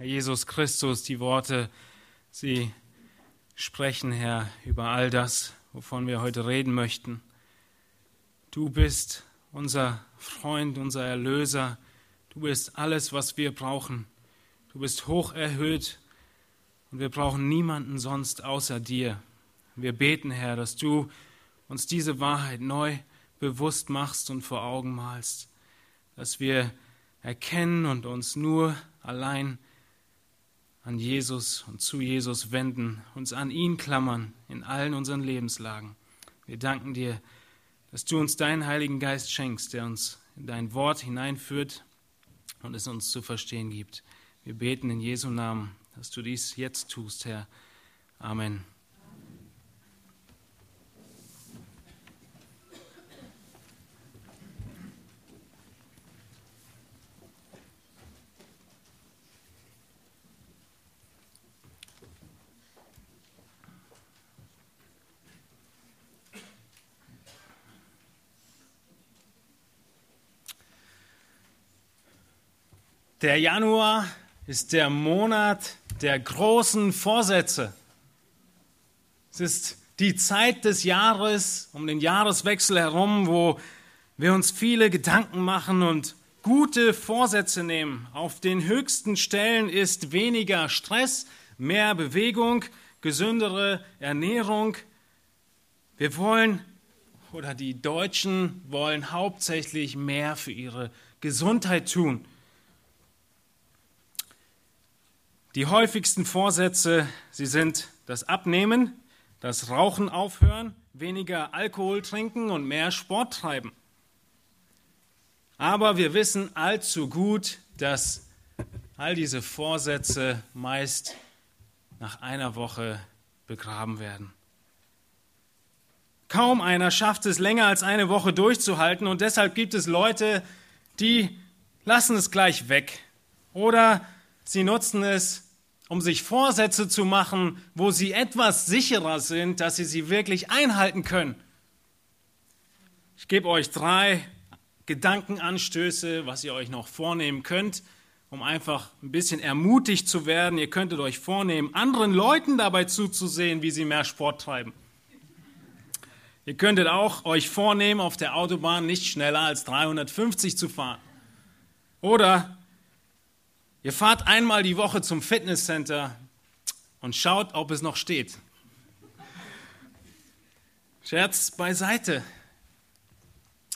Herr Jesus Christus, die Worte, sie sprechen, Herr, über all das, wovon wir heute reden möchten. Du bist unser Freund, unser Erlöser. Du bist alles, was wir brauchen. Du bist hoch erhöht und wir brauchen niemanden sonst außer dir. Wir beten, Herr, dass du uns diese Wahrheit neu bewusst machst und vor Augen malst, dass wir erkennen und uns nur allein an Jesus und zu Jesus wenden, uns an ihn klammern in allen unseren Lebenslagen. Wir danken dir, dass du uns deinen Heiligen Geist schenkst, der uns in dein Wort hineinführt und es uns zu verstehen gibt. Wir beten in Jesu Namen, dass du dies jetzt tust, Herr. Amen. Der Januar ist der Monat der großen Vorsätze. Es ist die Zeit des Jahres, um den Jahreswechsel herum, wo wir uns viele Gedanken machen und gute Vorsätze nehmen. Auf den höchsten Stellen ist weniger Stress, mehr Bewegung, gesündere Ernährung. Wir wollen, oder die Deutschen wollen hauptsächlich mehr für ihre Gesundheit tun. Die häufigsten Vorsätze, sie sind das Abnehmen, das Rauchen aufhören, weniger Alkohol trinken und mehr Sport treiben. Aber wir wissen allzu gut, dass all diese Vorsätze meist nach einer Woche begraben werden. Kaum einer schafft es länger als eine Woche durchzuhalten und deshalb gibt es Leute, die lassen es gleich weg oder Sie nutzen es, um sich Vorsätze zu machen, wo sie etwas sicherer sind, dass sie sie wirklich einhalten können. Ich gebe euch drei Gedankenanstöße, was ihr euch noch vornehmen könnt, um einfach ein bisschen ermutigt zu werden. Ihr könntet euch vornehmen, anderen Leuten dabei zuzusehen, wie sie mehr Sport treiben. Ihr könntet auch euch vornehmen, auf der Autobahn nicht schneller als 350 zu fahren. Oder Ihr fahrt einmal die Woche zum Fitnesscenter und schaut, ob es noch steht. Scherz beiseite.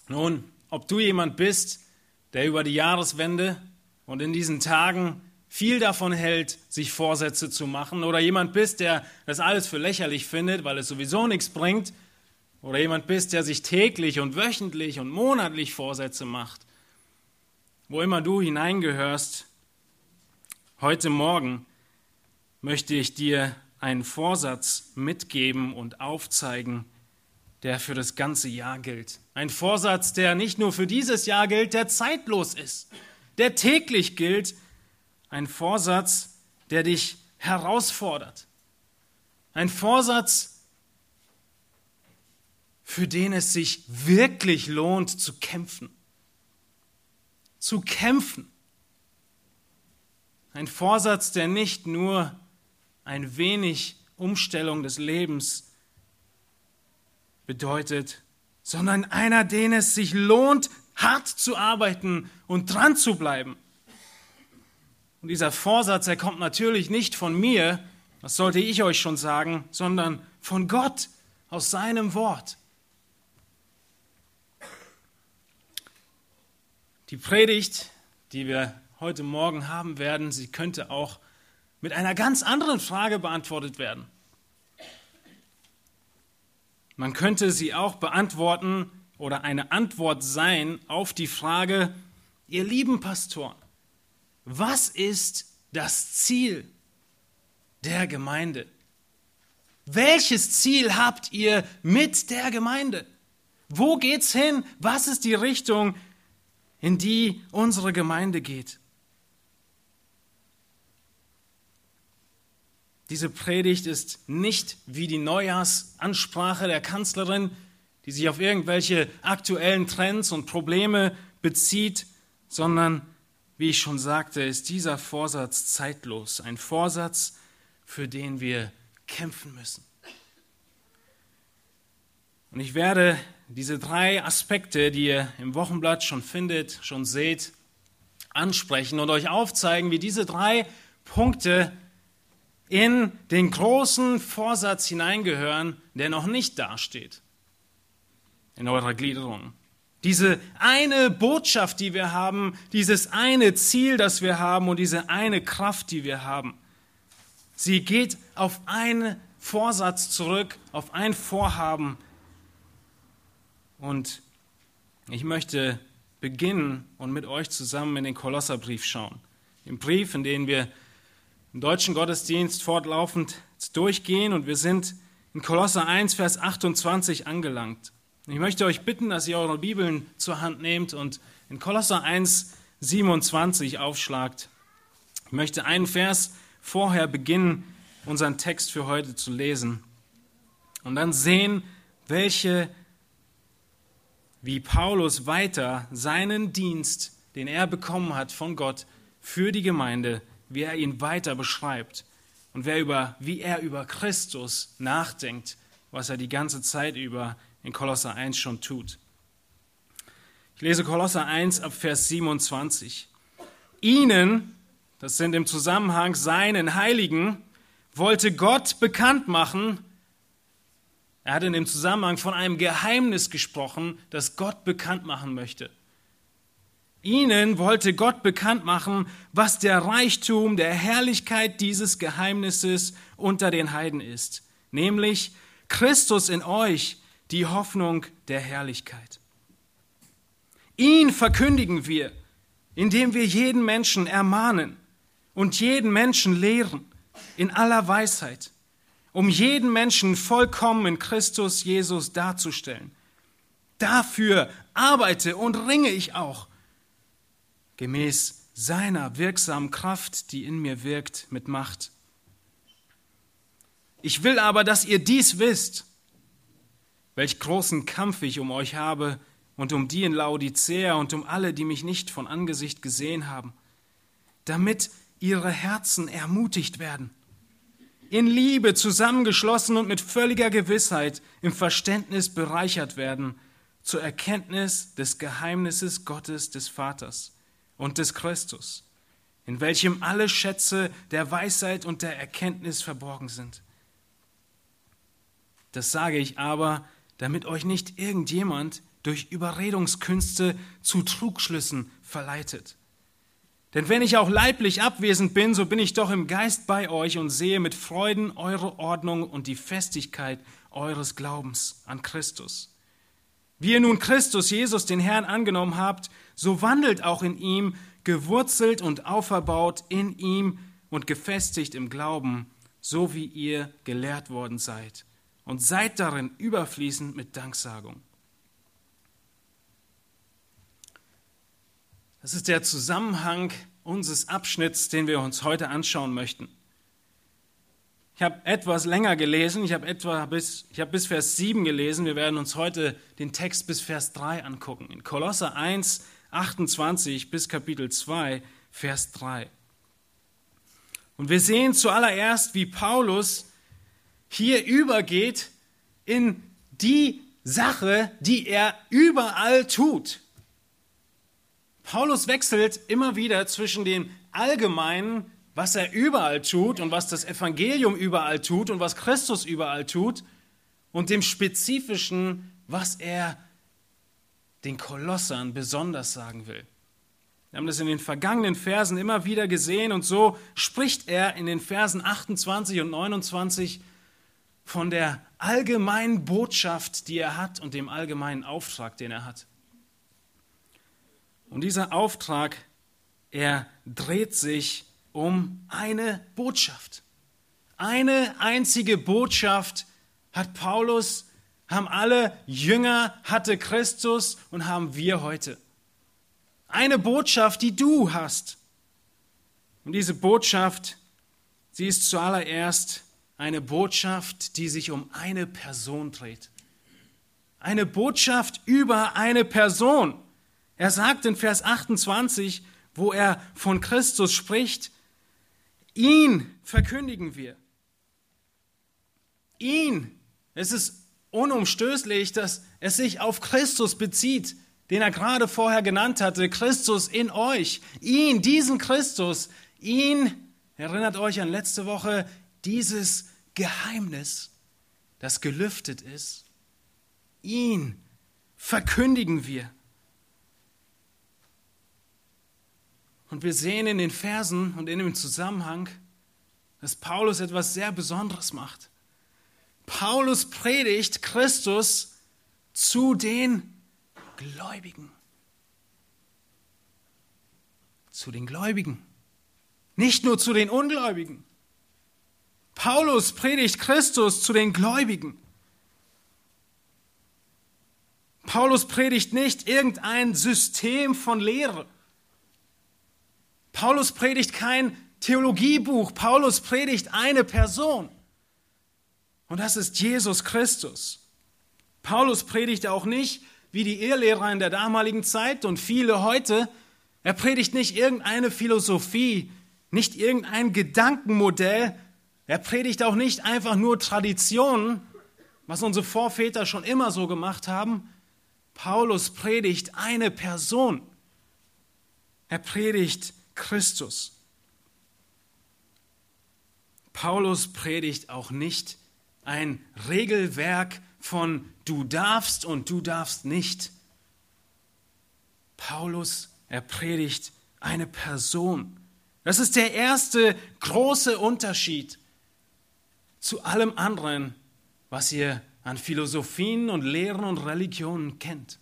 Nun, ob du jemand bist, der über die Jahreswende und in diesen Tagen viel davon hält, sich Vorsätze zu machen, oder jemand bist, der das alles für lächerlich findet, weil es sowieso nichts bringt, oder jemand bist, der sich täglich und wöchentlich und monatlich Vorsätze macht, wo immer du hineingehörst, Heute Morgen möchte ich dir einen Vorsatz mitgeben und aufzeigen, der für das ganze Jahr gilt. Ein Vorsatz, der nicht nur für dieses Jahr gilt, der zeitlos ist, der täglich gilt. Ein Vorsatz, der dich herausfordert. Ein Vorsatz, für den es sich wirklich lohnt zu kämpfen. Zu kämpfen. Ein Vorsatz, der nicht nur ein wenig Umstellung des Lebens bedeutet, sondern einer, den es sich lohnt, hart zu arbeiten und dran zu bleiben. Und dieser Vorsatz, er kommt natürlich nicht von mir, das sollte ich euch schon sagen, sondern von Gott aus seinem Wort. Die Predigt, die wir heute Morgen haben werden, sie könnte auch mit einer ganz anderen Frage beantwortet werden. Man könnte sie auch beantworten oder eine Antwort sein auf die Frage, ihr lieben Pastoren, was ist das Ziel der Gemeinde? Welches Ziel habt ihr mit der Gemeinde? Wo geht's hin? Was ist die Richtung, in die unsere Gemeinde geht? Diese Predigt ist nicht wie die Neujahrsansprache der Kanzlerin, die sich auf irgendwelche aktuellen Trends und Probleme bezieht, sondern wie ich schon sagte, ist dieser Vorsatz zeitlos. Ein Vorsatz, für den wir kämpfen müssen. Und ich werde diese drei Aspekte, die ihr im Wochenblatt schon findet, schon seht, ansprechen und euch aufzeigen, wie diese drei Punkte in den großen Vorsatz hineingehören, der noch nicht dasteht in eurer Gliederung. Diese eine Botschaft, die wir haben, dieses eine Ziel, das wir haben und diese eine Kraft, die wir haben. Sie geht auf einen Vorsatz zurück, auf ein Vorhaben. Und ich möchte beginnen und mit euch zusammen in den Kolosserbrief schauen. Im Brief, in den wir im deutschen Gottesdienst fortlaufend durchgehen und wir sind in Kolosser 1, Vers 28 angelangt. Ich möchte euch bitten, dass ihr eure Bibeln zur Hand nehmt und in Kolosser 1, 27 aufschlagt. Ich möchte einen Vers vorher beginnen, unseren Text für heute zu lesen und dann sehen, welche, wie Paulus weiter seinen Dienst, den er bekommen hat von Gott für die Gemeinde, wie er ihn weiter beschreibt und wer über, wie er über Christus nachdenkt, was er die ganze Zeit über in Kolosser 1 schon tut. Ich lese Kolosser 1 ab Vers 27. Ihnen, das sind im Zusammenhang seinen Heiligen, wollte Gott bekannt machen, er hat in dem Zusammenhang von einem Geheimnis gesprochen, das Gott bekannt machen möchte. Ihnen wollte Gott bekannt machen, was der Reichtum der Herrlichkeit dieses Geheimnisses unter den Heiden ist, nämlich Christus in euch, die Hoffnung der Herrlichkeit. Ihn verkündigen wir, indem wir jeden Menschen ermahnen und jeden Menschen lehren in aller Weisheit, um jeden Menschen vollkommen in Christus Jesus darzustellen. Dafür arbeite und ringe ich auch, gemäß seiner wirksamen Kraft, die in mir wirkt, mit Macht. Ich will aber, dass ihr dies wisst, welch großen Kampf ich um euch habe und um die in Laodicea und um alle, die mich nicht von Angesicht gesehen haben, damit ihre Herzen ermutigt werden, in Liebe zusammengeschlossen und mit völliger Gewissheit im Verständnis bereichert werden zur Erkenntnis des Geheimnisses Gottes des Vaters und des Christus, in welchem alle Schätze der Weisheit und der Erkenntnis verborgen sind. Das sage ich aber, damit euch nicht irgendjemand durch Überredungskünste zu Trugschlüssen verleitet. Denn wenn ich auch leiblich abwesend bin, so bin ich doch im Geist bei euch und sehe mit Freuden eure Ordnung und die Festigkeit eures Glaubens an Christus. Wie ihr nun Christus Jesus, den Herrn, angenommen habt, so wandelt auch in ihm, gewurzelt und auferbaut in ihm und gefestigt im Glauben, so wie ihr gelehrt worden seid und seid darin überfließend mit Danksagung. Das ist der Zusammenhang unseres Abschnitts, den wir uns heute anschauen möchten. Ich habe etwas länger gelesen, ich habe etwa bis, ich habe bis Vers 7 gelesen. Wir werden uns heute den Text bis Vers 3 angucken. In Kolosser 1, 28 bis Kapitel 2, Vers 3. Und wir sehen zuallererst, wie Paulus hier übergeht in die Sache, die er überall tut. Paulus wechselt immer wieder zwischen dem Allgemeinen, was er überall tut und was das Evangelium überall tut und was Christus überall tut, und dem Spezifischen, was er den Kolossern besonders sagen will. Wir haben das in den vergangenen Versen immer wieder gesehen und so spricht er in den Versen 28 und 29 von der allgemeinen Botschaft, die er hat und dem allgemeinen Auftrag, den er hat. Und dieser Auftrag, er dreht sich um eine Botschaft. Eine einzige Botschaft hat Paulus, haben alle Jünger, hatte Christus und haben wir heute. Eine Botschaft, die du hast. Und diese Botschaft, sie ist zuallererst eine Botschaft, die sich um eine Person dreht. Eine Botschaft über eine Person. Er sagt in Vers 28, wo er von Christus spricht, ihn verkündigen wir. Ihn. Es ist unumstößlich, dass es sich auf Christus bezieht, den er gerade vorher genannt hatte, Christus in euch. Ihn, diesen Christus, ihn, erinnert euch an letzte Woche, dieses Geheimnis, das gelüftet ist, ihn verkündigen wir. Und wir sehen in den Versen und in dem Zusammenhang, dass Paulus etwas sehr Besonderes macht. Paulus predigt Christus zu den Gläubigen. Zu den Gläubigen. Nicht nur zu den Ungläubigen. Paulus predigt Christus zu den Gläubigen. Paulus predigt nicht irgendein System von Lehre. Paulus predigt kein Theologiebuch. Paulus predigt eine Person. Und das ist Jesus Christus. Paulus predigt auch nicht, wie die Irrlehrer in der damaligen Zeit und viele heute, er predigt nicht irgendeine Philosophie, nicht irgendein Gedankenmodell, er predigt auch nicht einfach nur Traditionen, was unsere Vorväter schon immer so gemacht haben. Paulus predigt eine Person. Er predigt Christus. Paulus predigt auch nicht ein Regelwerk von du darfst und du darfst nicht. Paulus, er predigt eine Person. Das ist der erste große Unterschied zu allem anderen, was ihr an Philosophien und Lehren und Religionen kennt.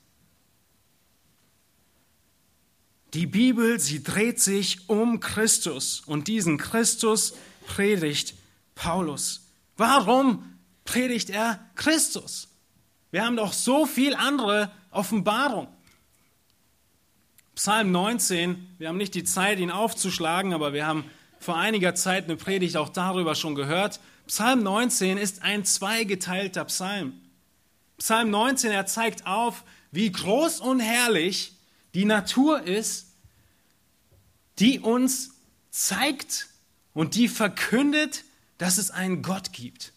Die Bibel, sie dreht sich um Christus und diesen Christus predigt Paulus. Warum predigt er Christus? Wir haben doch so viel andere Offenbarung. Psalm 19, wir haben nicht die Zeit, ihn aufzuschlagen, aber wir haben vor einiger Zeit eine Predigt auch darüber schon gehört. Psalm 19 ist ein zweigeteilter Psalm. Psalm 19, er zeigt auf, wie groß und herrlich die Natur ist, die uns zeigt und die verkündet, dass es einen Gott gibt.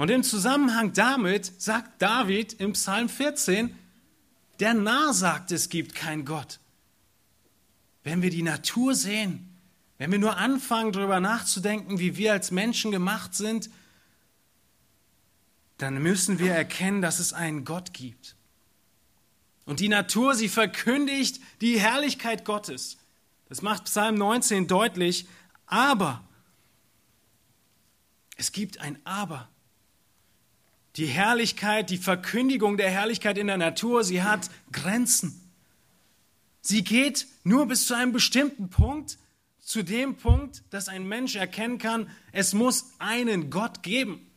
Und im Zusammenhang damit sagt David im Psalm 14, der Narr sagt, es gibt keinen Gott. Wenn wir die Natur sehen, wenn wir nur anfangen, darüber nachzudenken, wie wir als Menschen gemacht sind, dann müssen wir erkennen, dass es einen Gott gibt. Und die Natur, sie verkündigt die Herrlichkeit Gottes. Das macht Psalm 19 deutlich. Aber, es gibt ein Aber. Die Herrlichkeit, die Verkündigung der Herrlichkeit in der Natur, sie hat Grenzen. Sie geht nur bis zu einem bestimmten Punkt zu dem Punkt, dass ein Mensch erkennen kann, es muss einen Gott geben.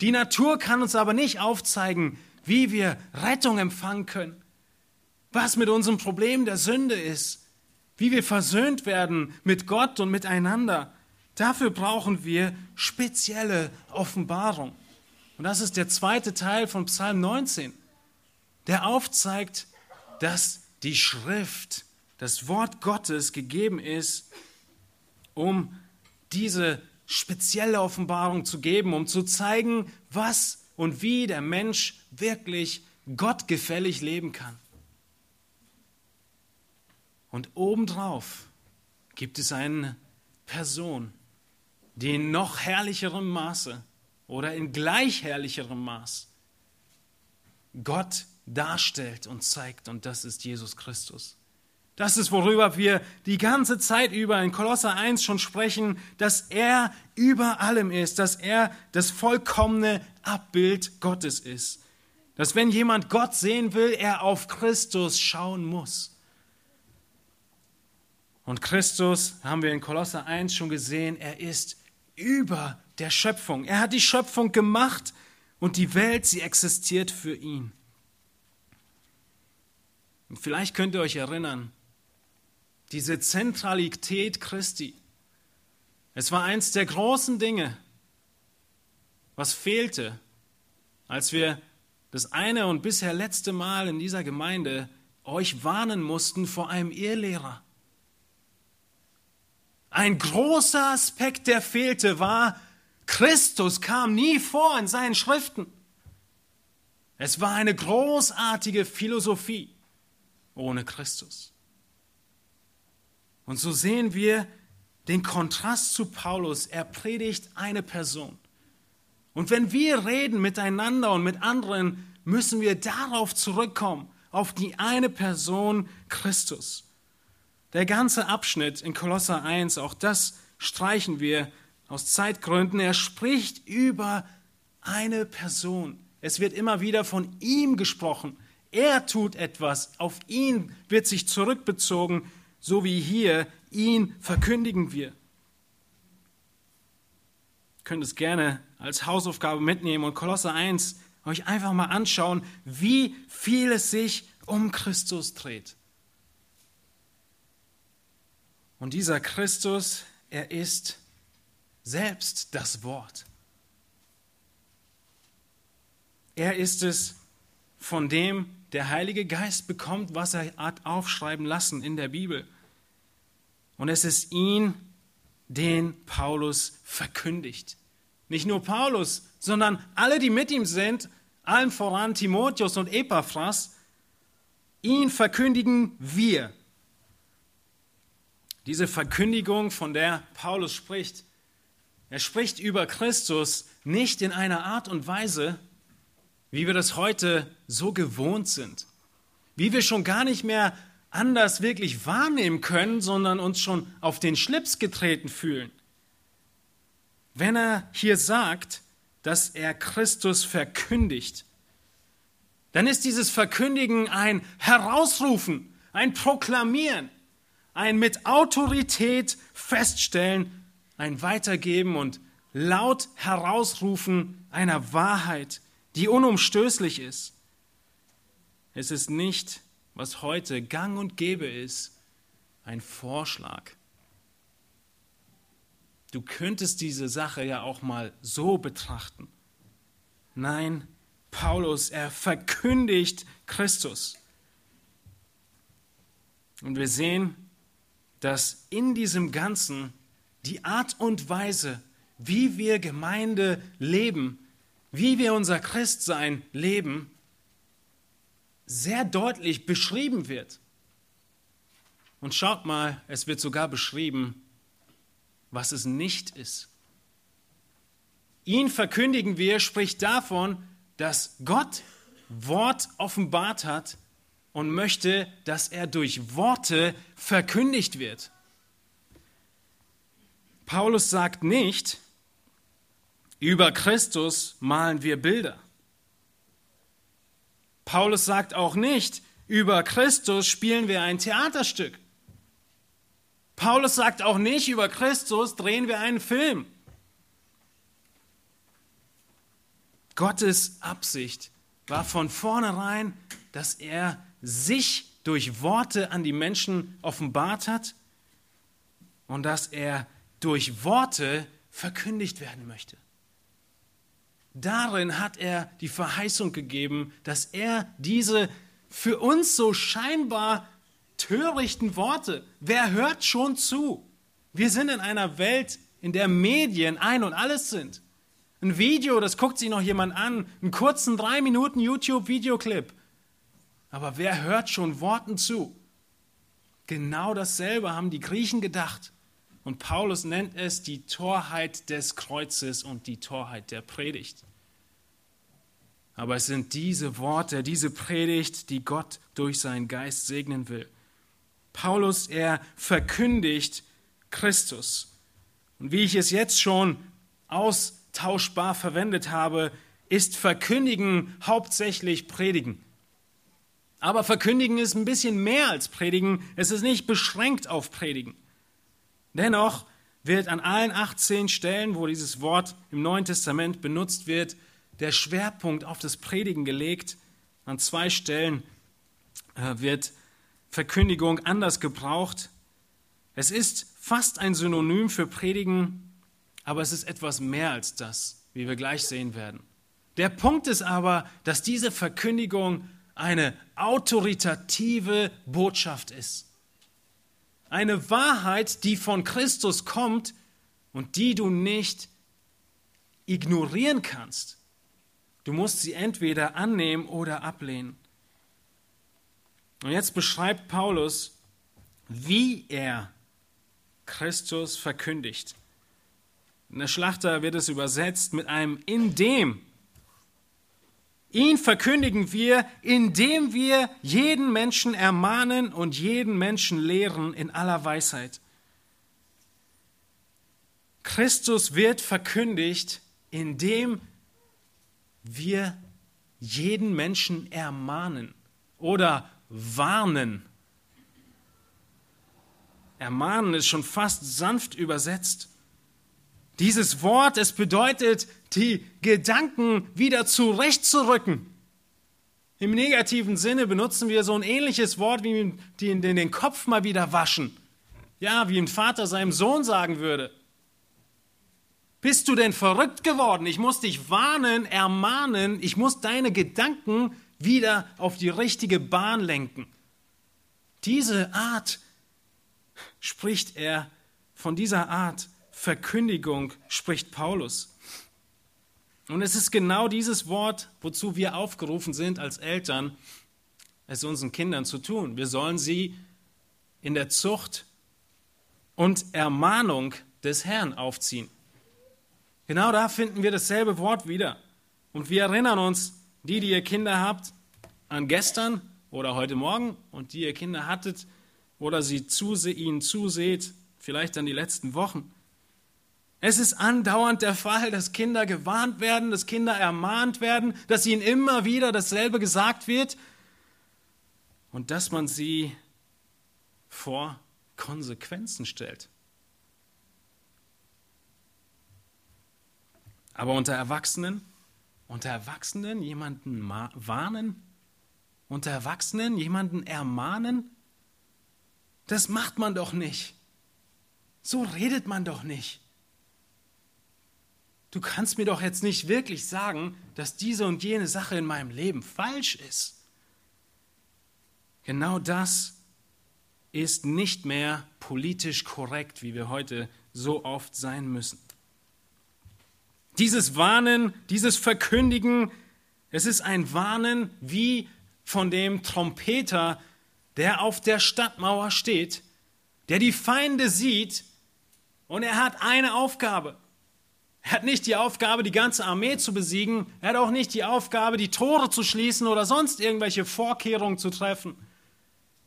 Die Natur kann uns aber nicht aufzeigen, wie wir Rettung empfangen können, was mit unserem Problem der Sünde ist, wie wir versöhnt werden mit Gott und miteinander. Dafür brauchen wir spezielle Offenbarung. Und das ist der zweite Teil von Psalm 19, der aufzeigt, dass die Schrift das Wort Gottes gegeben ist, um diese spezielle Offenbarung zu geben, um zu zeigen, was und wie der Mensch wirklich gottgefällig leben kann. Und obendrauf gibt es eine Person, die in noch herrlicherem Maße oder in gleich herrlicherem Maß Gott darstellt und zeigt, und das ist Jesus Christus. Das ist, worüber wir die ganze Zeit über in Kolosser 1 schon sprechen, dass er über allem ist, dass er das vollkommene Abbild Gottes ist. Dass wenn jemand Gott sehen will, er auf Christus schauen muss. Und Christus, haben wir in Kolosser 1 schon gesehen, er ist über der Schöpfung. Er hat die Schöpfung gemacht und die Welt, sie existiert für ihn. Und vielleicht könnt ihr euch erinnern, diese Zentralität Christi. Es war eins der großen Dinge, was fehlte, als wir das eine und bisher letzte Mal in dieser Gemeinde euch warnen mussten vor einem Irrlehrer. Ein großer Aspekt, der fehlte, war, Christus kam nie vor in seinen Schriften. Es war eine großartige Philosophie ohne Christus. Und so sehen wir den Kontrast zu Paulus. Er predigt eine Person. Und wenn wir reden miteinander und mit anderen, müssen wir darauf zurückkommen, auf die eine Person Christus. Der ganze Abschnitt in Kolosser 1, auch das streichen wir aus Zeitgründen. Er spricht über eine Person. Es wird immer wieder von ihm gesprochen. Er tut etwas, auf ihn wird sich zurückbezogen, so wie hier, ihn verkündigen wir. Ihr könnt es gerne als Hausaufgabe mitnehmen und Kolosser 1 euch einfach mal anschauen, wie viel es sich um Christus dreht. Und dieser Christus, er ist selbst das Wort. Er ist es, von dem der Heilige Geist bekommt, was er hat aufschreiben lassen in der Bibel. Und es ist ihn, den Paulus verkündigt. Nicht nur Paulus, sondern alle, die mit ihm sind, allen voran Timotheus und Epaphras, ihn verkündigen wir. Diese Verkündigung, von der Paulus spricht, er spricht über Christus nicht in einer Art und Weise, wie wir das heute so gewohnt sind, wie wir schon gar nicht mehr anders wirklich wahrnehmen können, sondern uns schon auf den Schlips getreten fühlen. Wenn er hier sagt, dass er Christus verkündigt, dann ist dieses Verkündigen ein Herausrufen, ein Proklamieren, ein mit Autorität feststellen, ein Weitergeben und laut herausrufen einer Wahrheit, die unumstößlich ist. Es ist nicht, was heute gang und gäbe ist, ein Vorschlag. Du könntest diese Sache ja auch mal so betrachten. Nein, Paulus, er verkündigt Christus. Und wir sehen, dass in diesem Ganzen die Art und Weise, wie wir Gemeinde leben, wie wir unser Christsein leben, sehr deutlich beschrieben wird. Und schaut mal, es wird sogar beschrieben, was es nicht ist. Ihn verkündigen wir, spricht davon, dass Gott Wort offenbart hat und möchte, dass er durch Worte verkündigt wird. Paulus sagt nicht, über Christus malen wir Bilder. Paulus sagt auch nicht, über Christus spielen wir ein Theaterstück. Paulus sagt auch nicht, über Christus drehen wir einen Film. Gottes Absicht war von vornherein, dass er sich durch Worte an die Menschen offenbart hat und dass er durch Worte verkündigt werden möchte. Darin hat er die Verheißung gegeben, dass er diese für uns so scheinbar törichten Worte, wer hört schon zu? Wir sind in einer Welt, in der Medien ein und alles sind. Ein Video, das guckt sich noch jemand an, einen kurzen drei Minuten YouTube-Videoclip. Aber wer hört schon Worten zu? Genau dasselbe haben die Griechen gedacht. Und Paulus nennt es die Torheit des Kreuzes und die Torheit der Predigt. Aber es sind diese Worte, diese Predigt, die Gott durch seinen Geist segnen will. Paulus, er verkündigt Christus. Und wie ich es jetzt schon austauschbar verwendet habe, ist verkündigen hauptsächlich predigen. Aber verkündigen ist ein bisschen mehr als predigen. Es ist nicht beschränkt auf predigen. Dennoch wird an allen 18 Stellen, wo dieses Wort im Neuen Testament benutzt wird, der Schwerpunkt auf das Predigen gelegt. An zwei Stellen äh, wird Verkündigung anders gebraucht. Es ist fast ein Synonym für Predigen, aber es ist etwas mehr als das, wie wir gleich sehen werden. Der Punkt ist aber, dass diese Verkündigung eine autoritative Botschaft ist. Eine Wahrheit, die von Christus kommt und die du nicht ignorieren kannst. Du musst sie entweder annehmen oder ablehnen. Und jetzt beschreibt Paulus, wie er Christus verkündigt. In der Schlachter wird es übersetzt mit einem in dem. Ihn verkündigen wir, indem wir jeden Menschen ermahnen und jeden Menschen lehren in aller Weisheit. Christus wird verkündigt, indem wir jeden Menschen ermahnen oder warnen. Ermahnen ist schon fast sanft übersetzt. Dieses Wort, es bedeutet, die Gedanken wieder zurechtzurücken. Im negativen Sinne benutzen wir so ein ähnliches Wort wie den, den Kopf mal wieder waschen. Ja, wie ein Vater seinem Sohn sagen würde. Bist du denn verrückt geworden? Ich muss dich warnen, ermahnen, ich muss deine Gedanken wieder auf die richtige Bahn lenken. Diese Art spricht er, von dieser Art Verkündigung spricht Paulus. Und es ist genau dieses Wort, wozu wir aufgerufen sind als Eltern, es unseren Kindern zu tun. Wir sollen sie in der Zucht und Ermahnung des Herrn aufziehen. Genau da finden wir dasselbe Wort wieder. Und wir erinnern uns, die, die ihr Kinder habt, an gestern oder heute Morgen und die ihr Kinder hattet oder sie zuse ihnen zuseht, vielleicht an die letzten Wochen. Es ist andauernd der Fall, dass Kinder gewarnt werden, dass Kinder ermahnt werden, dass ihnen immer wieder dasselbe gesagt wird und dass man sie vor Konsequenzen stellt. Aber unter Erwachsenen, unter Erwachsenen jemanden warnen, unter Erwachsenen jemanden ermahnen? Das macht man doch nicht. So redet man doch nicht. Du kannst mir doch jetzt nicht wirklich sagen, dass diese und jene Sache in meinem Leben falsch ist. Genau das ist nicht mehr politisch korrekt, wie wir heute so oft sein müssen. Dieses Warnen, dieses Verkündigen, es ist ein Warnen wie von dem Trompeter, der auf der Stadtmauer steht, der die Feinde sieht und er hat eine Aufgabe. Er hat nicht die Aufgabe, die ganze Armee zu besiegen. Er hat auch nicht die Aufgabe, die Tore zu schließen oder sonst irgendwelche Vorkehrungen zu treffen.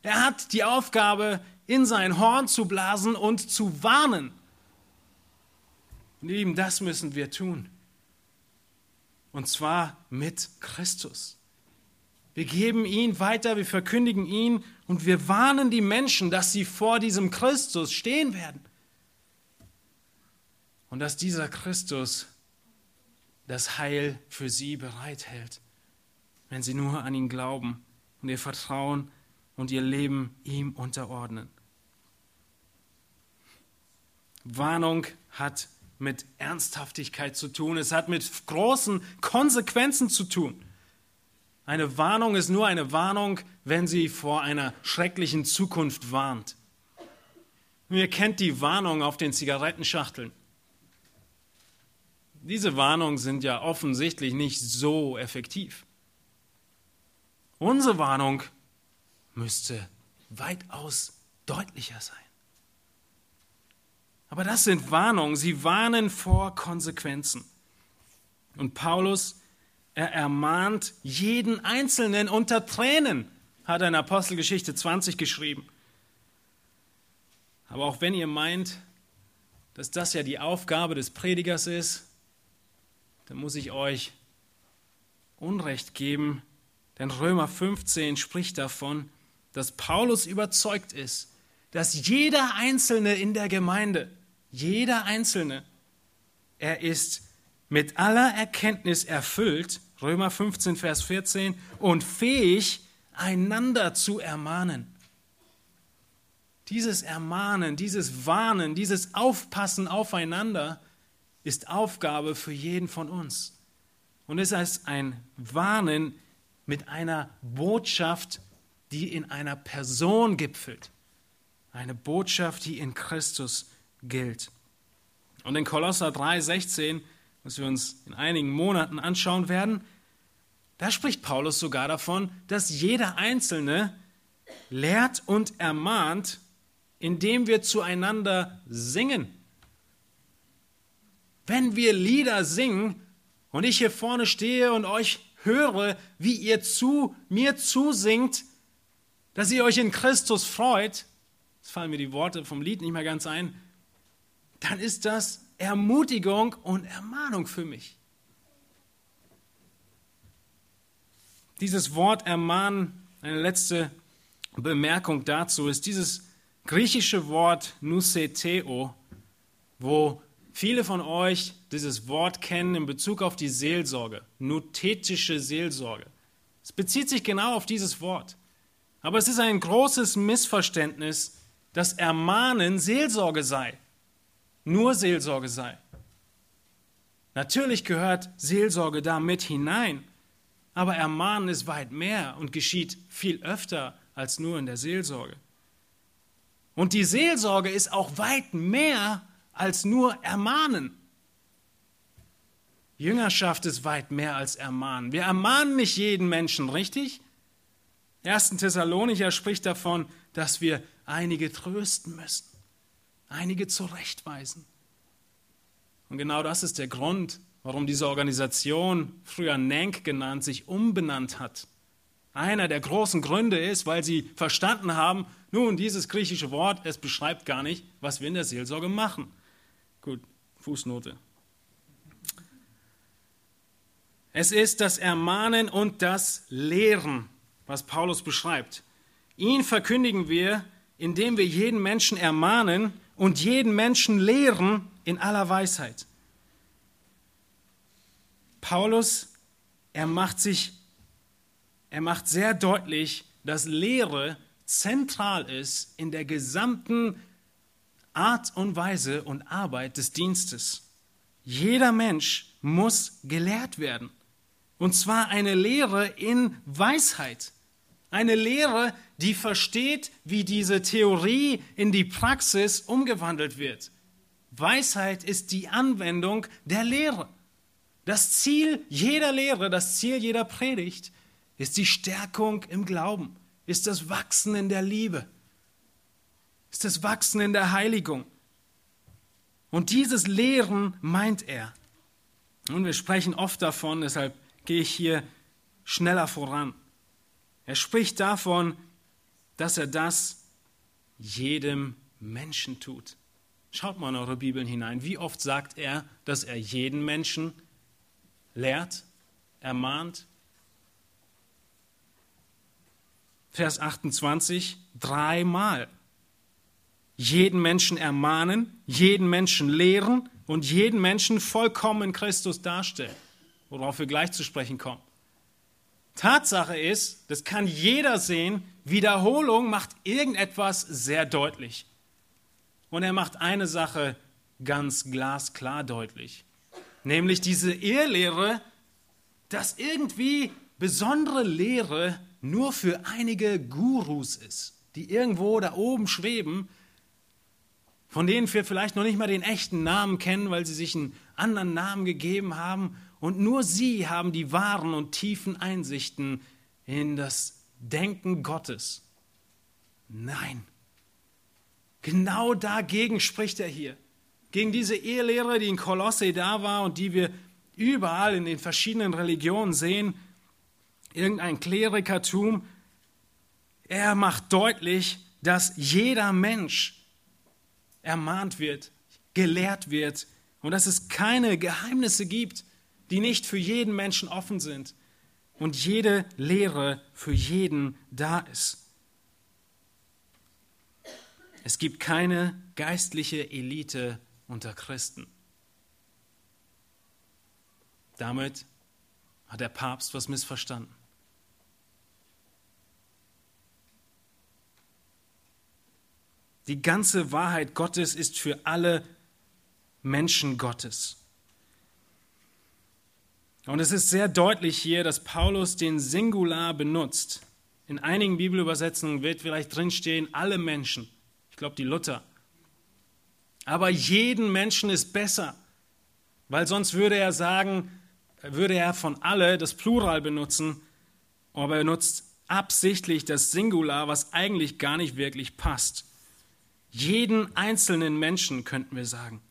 Er hat die Aufgabe, in sein Horn zu blasen und zu warnen. Und Lieben, das müssen wir tun. Und zwar mit Christus. Wir geben ihn weiter, wir verkündigen ihn und wir warnen die Menschen, dass sie vor diesem Christus stehen werden. Und dass dieser Christus das Heil für sie bereithält, wenn sie nur an ihn glauben und ihr Vertrauen und ihr Leben ihm unterordnen. Warnung hat mit Ernsthaftigkeit zu tun, es hat mit großen Konsequenzen zu tun. Eine Warnung ist nur eine Warnung, wenn sie vor einer schrecklichen Zukunft warnt. ihr kennt die Warnung auf den Zigarettenschachteln. Diese Warnungen sind ja offensichtlich nicht so effektiv. Unsere Warnung müsste weitaus deutlicher sein. Aber das sind Warnungen, sie warnen vor Konsequenzen. Und Paulus er ermahnt jeden Einzelnen unter Tränen, hat er in Apostelgeschichte 20 geschrieben. Aber auch wenn ihr meint, dass das ja die Aufgabe des Predigers ist, dann muss ich euch Unrecht geben, denn Römer 15 spricht davon, dass Paulus überzeugt ist, dass jeder Einzelne in der Gemeinde, jeder Einzelne, er ist mit aller Erkenntnis erfüllt Römer 15, Vers 14, und fähig, einander zu ermahnen. Dieses Ermahnen, dieses Warnen, dieses Aufpassen aufeinander ist Aufgabe für jeden von uns. Und es ist ein Warnen mit einer Botschaft, die in einer Person gipfelt. Eine Botschaft, die in Christus gilt. Und in Kolosser 3,16, was wir uns in einigen Monaten anschauen werden, da spricht Paulus sogar davon, dass jeder Einzelne lehrt und ermahnt, indem wir zueinander singen. Wenn wir Lieder singen und ich hier vorne stehe und euch höre, wie ihr zu mir zusingt, dass ihr euch in Christus freut, jetzt fallen mir die Worte vom Lied nicht mehr ganz ein, dann ist das Ermutigung und Ermahnung für mich. Dieses Wort ermahnen, eine letzte Bemerkung dazu, ist dieses griechische Wort nuseteo, wo viele von euch dieses Wort kennen in Bezug auf die Seelsorge, nuthetische Seelsorge. Es bezieht sich genau auf dieses Wort. Aber es ist ein großes Missverständnis, dass Ermahnen Seelsorge sei, nur Seelsorge sei. Natürlich gehört Seelsorge da mit hinein, aber Ermahnen ist weit mehr und geschieht viel öfter als nur in der Seelsorge. Und die Seelsorge ist auch weit mehr als nur Ermahnen. Jüngerschaft ist weit mehr als Ermahnen. Wir ermahnen nicht jeden Menschen, richtig? 1. Thessalonicher spricht davon, dass wir einige trösten müssen, einige zurechtweisen. Und genau das ist der Grund, warum diese Organisation, früher NENK genannt, sich umbenannt hat. Einer der großen Gründe ist, weil sie verstanden haben, nun, dieses griechische Wort, es beschreibt gar nicht, was wir in der Seelsorge machen. Gut, Fußnote. Es ist das Ermahnen und das Lehren, was Paulus beschreibt. Ihn verkündigen wir, indem wir jeden Menschen ermahnen und jeden Menschen lehren in aller Weisheit. Paulus, er macht sich, er macht sehr deutlich, dass Lehre zentral ist in der gesamten Art und Weise und Arbeit des Dienstes. Jeder Mensch muss gelehrt werden. Und zwar eine Lehre in Weisheit. Eine Lehre, die versteht, wie diese Theorie in die Praxis umgewandelt wird. Weisheit ist die Anwendung der Lehre. Das Ziel jeder Lehre, das Ziel jeder Predigt ist die Stärkung im Glauben, ist das Wachsen in der Liebe, ist das Wachsen in der Heiligung. Und dieses Lehren meint er. Und wir sprechen oft davon, deshalb gehe ich hier schneller voran. Er spricht davon, dass er das jedem Menschen tut. Schaut mal in eure Bibeln hinein. Wie oft sagt er, dass er jeden Menschen lehrt, ermahnt. Vers 28, dreimal. Jeden Menschen ermahnen, jeden Menschen lehren und jeden Menschen vollkommen in Christus darstellen, worauf wir gleich zu sprechen kommen. Tatsache ist, das kann jeder sehen, Wiederholung macht irgendetwas sehr deutlich. Und er macht eine Sache ganz glasklar deutlich nämlich diese Irrlehre, dass irgendwie besondere Lehre nur für einige Gurus ist, die irgendwo da oben schweben, von denen wir vielleicht noch nicht mal den echten Namen kennen, weil sie sich einen anderen Namen gegeben haben. Und nur sie haben die wahren und tiefen Einsichten in das Denken Gottes. Nein. Genau dagegen spricht er hier gegen diese Ehelehre, die in Kolosse da war und die wir überall in den verschiedenen Religionen sehen, irgendein Klerikertum. Er macht deutlich, dass jeder Mensch ermahnt wird, gelehrt wird und dass es keine Geheimnisse gibt, die nicht für jeden Menschen offen sind und jede Lehre für jeden da ist. Es gibt keine geistliche Elite unter Christen. Damit hat der Papst was missverstanden. Die ganze Wahrheit Gottes ist für alle Menschen Gottes. Und es ist sehr deutlich hier, dass Paulus den Singular benutzt. In einigen Bibelübersetzungen wird vielleicht drinstehen, alle Menschen. Ich glaube, die Luther. Aber jeden Menschen ist besser, weil sonst würde er sagen, würde er von alle das Plural benutzen, aber er benutzt absichtlich das Singular, was eigentlich gar nicht wirklich passt. Jeden einzelnen Menschen könnten wir sagen.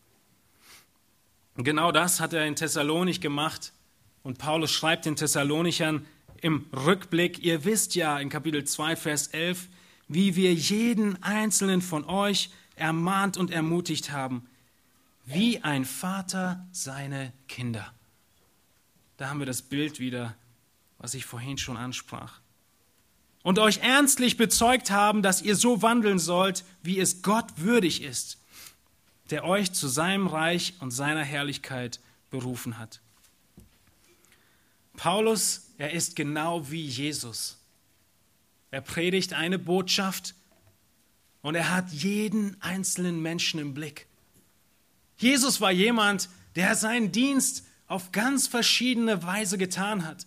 Und genau das hat er in Thessalonik gemacht. Und Paulus schreibt den Thessalonichern im Rückblick, ihr wisst ja in Kapitel 2, Vers 11, wie wir jeden einzelnen von euch ermahnt und ermutigt haben, wie ein Vater seine Kinder. Da haben wir das Bild wieder, was ich vorhin schon ansprach. Und euch ernstlich bezeugt haben, dass ihr so wandeln sollt, wie es Gott würdig ist, der euch zu seinem Reich und seiner Herrlichkeit berufen hat. Paulus, er ist genau wie Jesus. Er predigt eine Botschaft und er hat jeden einzelnen Menschen im Blick. Jesus war jemand, der seinen Dienst auf ganz verschiedene Weise getan hat.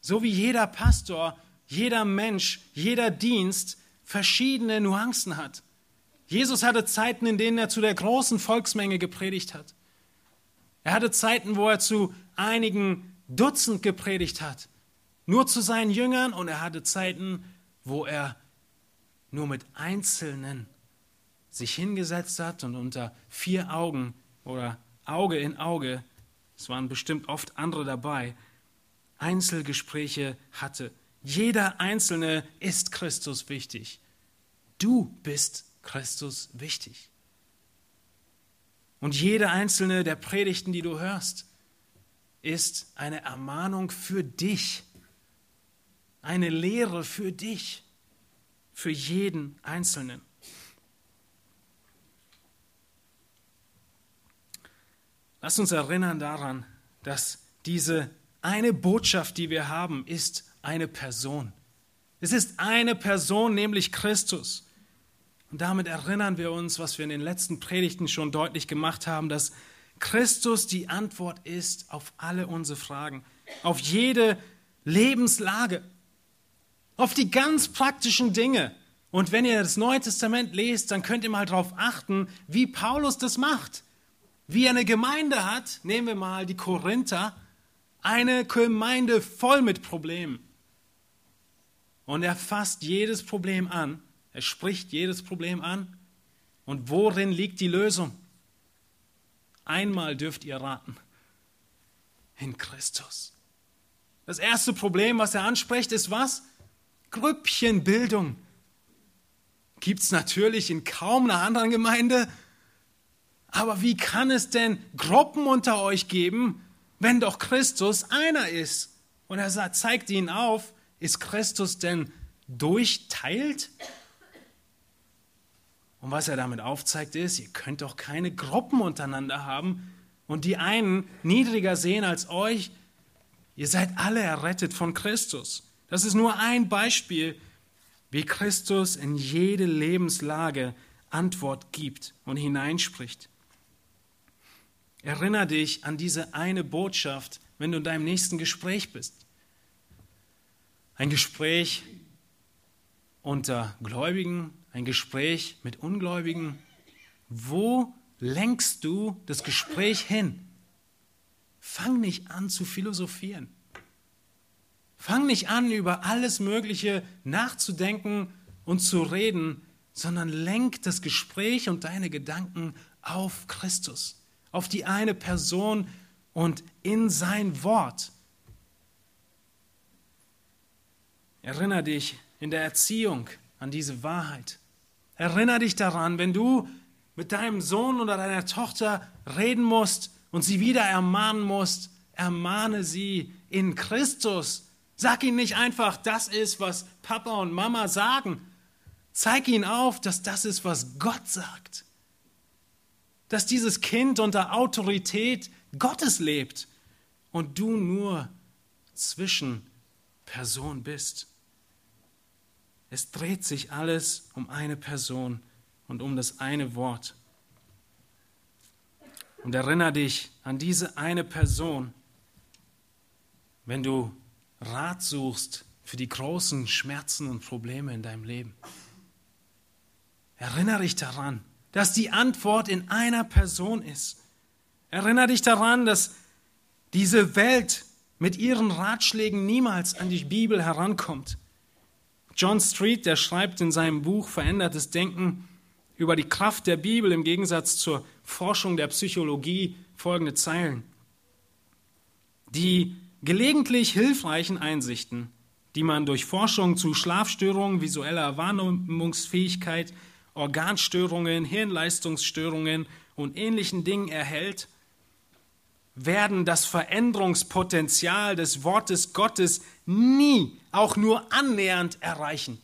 So wie jeder Pastor, jeder Mensch, jeder Dienst verschiedene Nuancen hat. Jesus hatte Zeiten, in denen er zu der großen Volksmenge gepredigt hat. Er hatte Zeiten, wo er zu einigen Dutzend gepredigt hat, nur zu seinen Jüngern, und er hatte Zeiten, wo er nur mit Einzelnen sich hingesetzt hat und unter vier Augen oder Auge in Auge es waren bestimmt oft andere dabei, Einzelgespräche hatte. Jeder Einzelne ist Christus wichtig. Du bist Christus wichtig. Und jede einzelne der Predigten, die du hörst, ist eine Ermahnung für dich, eine Lehre für dich, für jeden Einzelnen. Lass uns erinnern daran, dass diese eine Botschaft, die wir haben, ist eine Person. Es ist eine Person, nämlich Christus. Und damit erinnern wir uns, was wir in den letzten Predigten schon deutlich gemacht haben, dass Christus die Antwort ist auf alle unsere Fragen, auf jede Lebenslage, auf die ganz praktischen Dinge. Und wenn ihr das Neue Testament lest, dann könnt ihr mal darauf achten, wie Paulus das macht wie er eine Gemeinde hat, nehmen wir mal die Korinther, eine Gemeinde voll mit Problemen. Und er fasst jedes Problem an, er spricht jedes Problem an. Und worin liegt die Lösung? Einmal dürft ihr raten, in Christus. Das erste Problem, was er anspricht, ist was? Grüppchenbildung. Gibt es natürlich in kaum einer anderen Gemeinde. Aber wie kann es denn Gruppen unter euch geben, wenn doch Christus einer ist? Und er sagt, zeigt ihnen auf, ist Christus denn durchteilt? Und was er damit aufzeigt ist, ihr könnt doch keine Gruppen untereinander haben und die einen niedriger sehen als euch. Ihr seid alle errettet von Christus. Das ist nur ein Beispiel, wie Christus in jede Lebenslage Antwort gibt und hineinspricht. Erinner dich an diese eine Botschaft, wenn du in deinem nächsten Gespräch bist. Ein Gespräch unter Gläubigen, ein Gespräch mit Ungläubigen. Wo lenkst du das Gespräch hin? Fang nicht an zu philosophieren. Fang nicht an, über alles Mögliche nachzudenken und zu reden, sondern lenk das Gespräch und deine Gedanken auf Christus auf die eine Person und in sein Wort. Erinner dich in der Erziehung an diese Wahrheit. Erinner dich daran, wenn du mit deinem Sohn oder deiner Tochter reden musst und sie wieder ermahnen musst, ermahne sie in Christus. Sag ihnen nicht einfach, das ist, was Papa und Mama sagen. Zeig ihnen auf, dass das ist, was Gott sagt dass dieses Kind unter Autorität Gottes lebt und du nur Zwischenperson bist. Es dreht sich alles um eine Person und um das eine Wort. Und erinnere dich an diese eine Person, wenn du Rat suchst für die großen Schmerzen und Probleme in deinem Leben. Erinnere dich daran, dass die Antwort in einer Person ist. Erinnere dich daran, dass diese Welt mit ihren Ratschlägen niemals an die Bibel herankommt. John Street, der schreibt in seinem Buch Verändertes Denken über die Kraft der Bibel im Gegensatz zur Forschung der Psychologie folgende Zeilen. Die gelegentlich hilfreichen Einsichten, die man durch Forschung zu Schlafstörungen, visueller Wahrnehmungsfähigkeit, Organstörungen, Hirnleistungsstörungen und ähnlichen Dingen erhält, werden das Veränderungspotenzial des Wortes Gottes nie auch nur annähernd erreichen.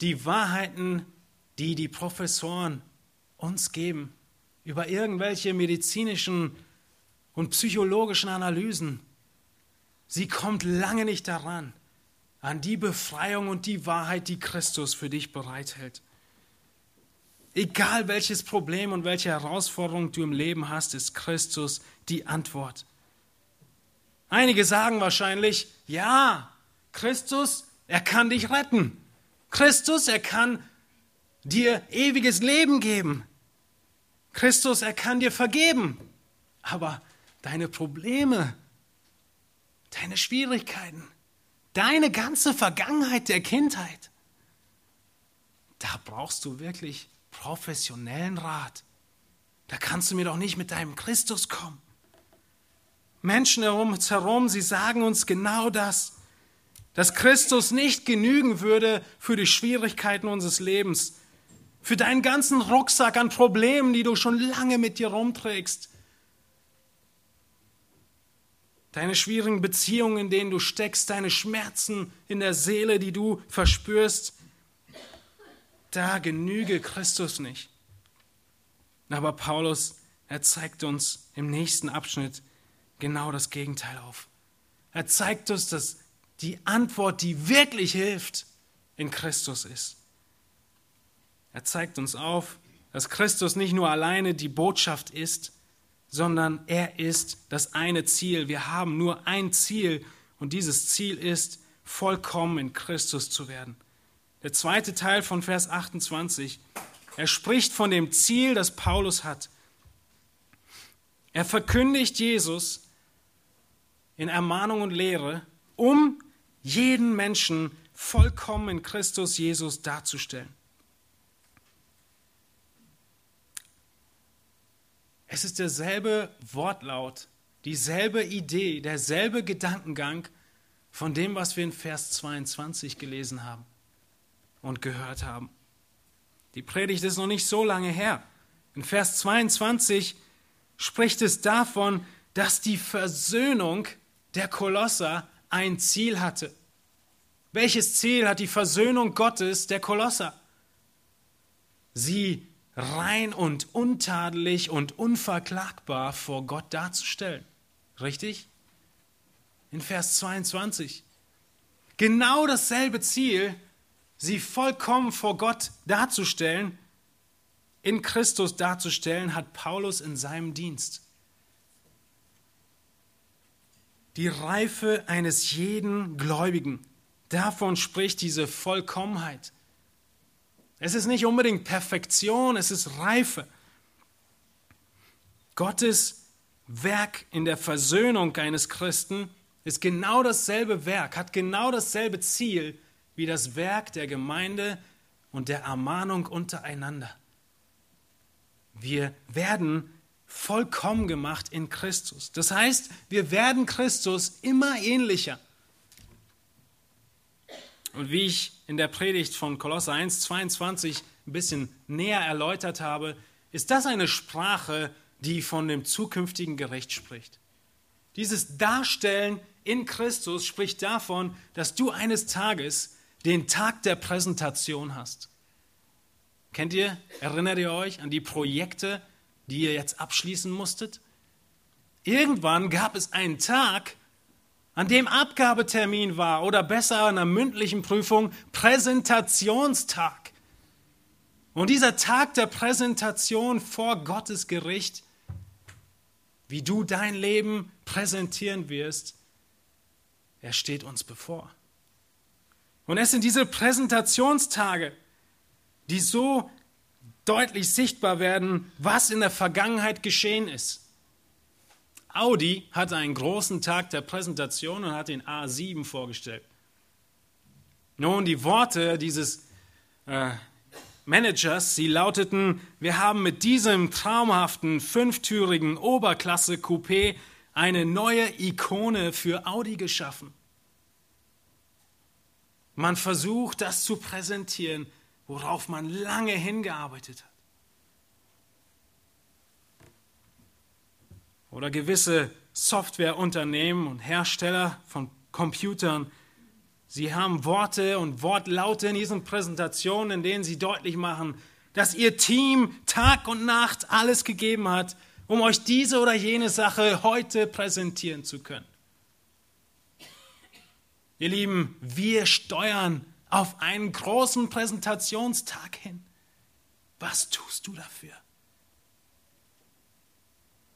Die Wahrheiten, die die Professoren uns geben über irgendwelche medizinischen und psychologischen Analysen, sie kommt lange nicht daran, an die Befreiung und die Wahrheit, die Christus für dich bereithält. Egal welches Problem und welche Herausforderung du im Leben hast, ist Christus die Antwort. Einige sagen wahrscheinlich, ja, Christus, er kann dich retten. Christus, er kann dir ewiges Leben geben. Christus, er kann dir vergeben. Aber deine Probleme, deine Schwierigkeiten, deine ganze Vergangenheit der Kindheit, da brauchst du wirklich professionellen Rat. Da kannst du mir doch nicht mit deinem Christus kommen. Menschen herum uns herum, sie sagen uns genau das, dass Christus nicht genügen würde für die Schwierigkeiten unseres Lebens, für deinen ganzen Rucksack an Problemen, die du schon lange mit dir rumträgst, deine schwierigen Beziehungen, in denen du steckst, deine Schmerzen in der Seele, die du verspürst, da genüge Christus nicht. Aber Paulus, er zeigt uns im nächsten Abschnitt genau das Gegenteil auf. Er zeigt uns, dass die Antwort, die wirklich hilft, in Christus ist. Er zeigt uns auf, dass Christus nicht nur alleine die Botschaft ist, sondern er ist das eine Ziel. Wir haben nur ein Ziel und dieses Ziel ist, vollkommen in Christus zu werden. Der zweite Teil von Vers 28, er spricht von dem Ziel, das Paulus hat. Er verkündigt Jesus in Ermahnung und Lehre, um jeden Menschen vollkommen in Christus Jesus darzustellen. Es ist derselbe Wortlaut, dieselbe Idee, derselbe Gedankengang von dem, was wir in Vers 22 gelesen haben und gehört haben. Die Predigt ist noch nicht so lange her. In Vers 22 spricht es davon, dass die Versöhnung der Kolosser ein Ziel hatte. Welches Ziel hat die Versöhnung Gottes der Kolosser? Sie rein und untadelig und unverklagbar vor Gott darzustellen. Richtig? In Vers 22. Genau dasselbe Ziel sie vollkommen vor Gott darzustellen, in Christus darzustellen, hat Paulus in seinem Dienst. Die Reife eines jeden Gläubigen, davon spricht diese Vollkommenheit. Es ist nicht unbedingt Perfektion, es ist Reife. Gottes Werk in der Versöhnung eines Christen ist genau dasselbe Werk, hat genau dasselbe Ziel wie das Werk der Gemeinde und der Ermahnung untereinander. Wir werden vollkommen gemacht in Christus. Das heißt, wir werden Christus immer ähnlicher. Und wie ich in der Predigt von Kolosser 1, 22 ein bisschen näher erläutert habe, ist das eine Sprache, die von dem zukünftigen Gericht spricht. Dieses Darstellen in Christus spricht davon, dass du eines Tages den Tag der Präsentation hast. Kennt ihr, erinnert ihr euch an die Projekte, die ihr jetzt abschließen musstet? Irgendwann gab es einen Tag, an dem Abgabetermin war oder besser einer mündlichen Prüfung Präsentationstag. Und dieser Tag der Präsentation vor Gottes Gericht wie du dein Leben präsentieren wirst, er steht uns bevor. Und es sind diese Präsentationstage, die so deutlich sichtbar werden, was in der Vergangenheit geschehen ist. Audi hatte einen großen Tag der Präsentation und hat den A7 vorgestellt. Nun, die Worte dieses äh, Managers, sie lauteten, wir haben mit diesem traumhaften fünftürigen Oberklasse-Coupé eine neue Ikone für Audi geschaffen. Man versucht, das zu präsentieren, worauf man lange hingearbeitet hat. Oder gewisse Softwareunternehmen und Hersteller von Computern, sie haben Worte und Wortlaute in diesen Präsentationen, in denen sie deutlich machen, dass ihr Team Tag und Nacht alles gegeben hat, um euch diese oder jene Sache heute präsentieren zu können. Ihr Lieben, wir steuern auf einen großen Präsentationstag hin. Was tust du dafür?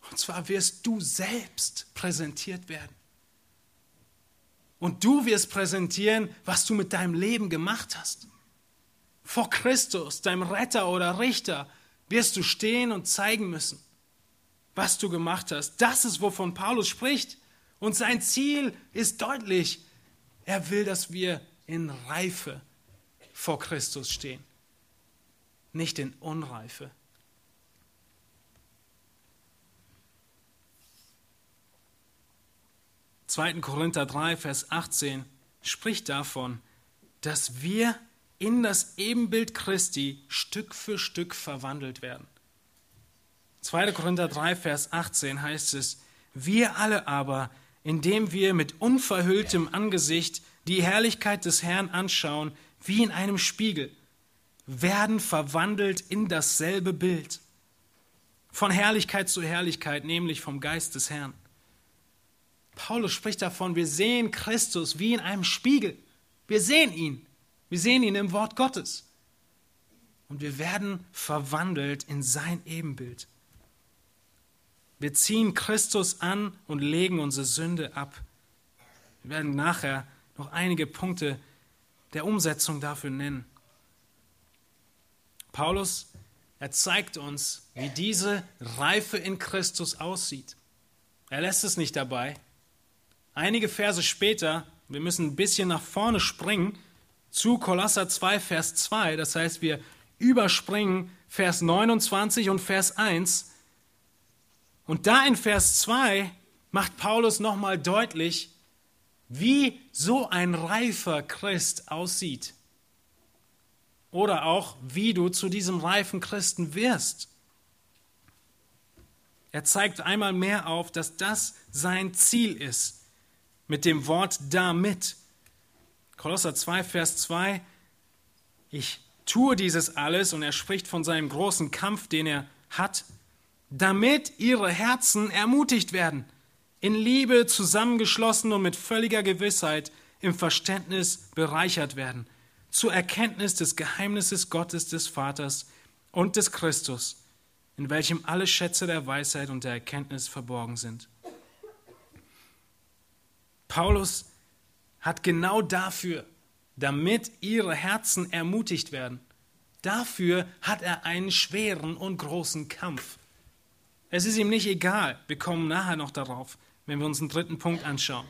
Und zwar wirst du selbst präsentiert werden. Und du wirst präsentieren, was du mit deinem Leben gemacht hast. Vor Christus, deinem Retter oder Richter, wirst du stehen und zeigen müssen, was du gemacht hast. Das ist, wovon Paulus spricht. Und sein Ziel ist deutlich. Er will, dass wir in Reife vor Christus stehen, nicht in Unreife. 2. Korinther 3, Vers 18 spricht davon, dass wir in das Ebenbild Christi Stück für Stück verwandelt werden. 2. Korinther 3, Vers 18 heißt es, wir alle aber, indem wir mit unverhülltem Angesicht die Herrlichkeit des Herrn anschauen, wie in einem Spiegel, werden verwandelt in dasselbe Bild. Von Herrlichkeit zu Herrlichkeit, nämlich vom Geist des Herrn. Paulus spricht davon, wir sehen Christus wie in einem Spiegel. Wir sehen ihn. Wir sehen ihn im Wort Gottes. Und wir werden verwandelt in sein Ebenbild. Wir ziehen Christus an und legen unsere Sünde ab. Wir werden nachher noch einige Punkte der Umsetzung dafür nennen. Paulus, er zeigt uns, wie diese Reife in Christus aussieht. Er lässt es nicht dabei. Einige Verse später, wir müssen ein bisschen nach vorne springen, zu Kolosser 2, Vers 2, das heißt, wir überspringen Vers 29 und Vers 1. Und da in Vers 2 macht Paulus nochmal deutlich, wie so ein reifer Christ aussieht. Oder auch, wie du zu diesem reifen Christen wirst. Er zeigt einmal mehr auf, dass das sein Ziel ist, mit dem Wort damit. Kolosser 2, Vers 2, ich tue dieses alles und er spricht von seinem großen Kampf, den er hat, damit ihre Herzen ermutigt werden, in Liebe zusammengeschlossen und mit völliger Gewissheit im Verständnis bereichert werden, zur Erkenntnis des Geheimnisses Gottes des Vaters und des Christus, in welchem alle Schätze der Weisheit und der Erkenntnis verborgen sind. Paulus hat genau dafür, damit ihre Herzen ermutigt werden, dafür hat er einen schweren und großen Kampf. Es ist ihm nicht egal, wir kommen nachher noch darauf, wenn wir uns einen dritten Punkt anschauen.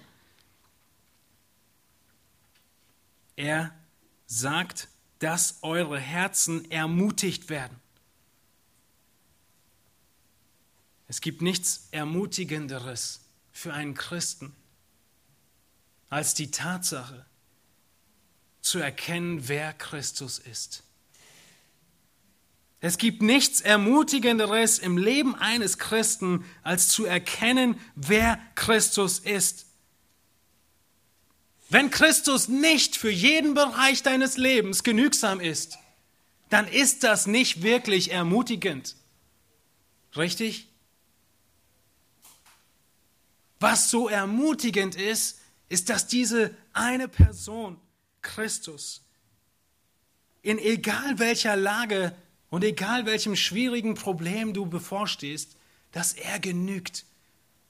Er sagt, dass eure Herzen ermutigt werden. Es gibt nichts Ermutigenderes für einen Christen, als die Tatsache zu erkennen, wer Christus ist. Es gibt nichts Ermutigenderes im Leben eines Christen, als zu erkennen, wer Christus ist. Wenn Christus nicht für jeden Bereich deines Lebens genügsam ist, dann ist das nicht wirklich ermutigend. Richtig? Was so ermutigend ist, ist, dass diese eine Person, Christus, in egal welcher Lage und egal welchem schwierigen Problem du bevorstehst, dass er genügt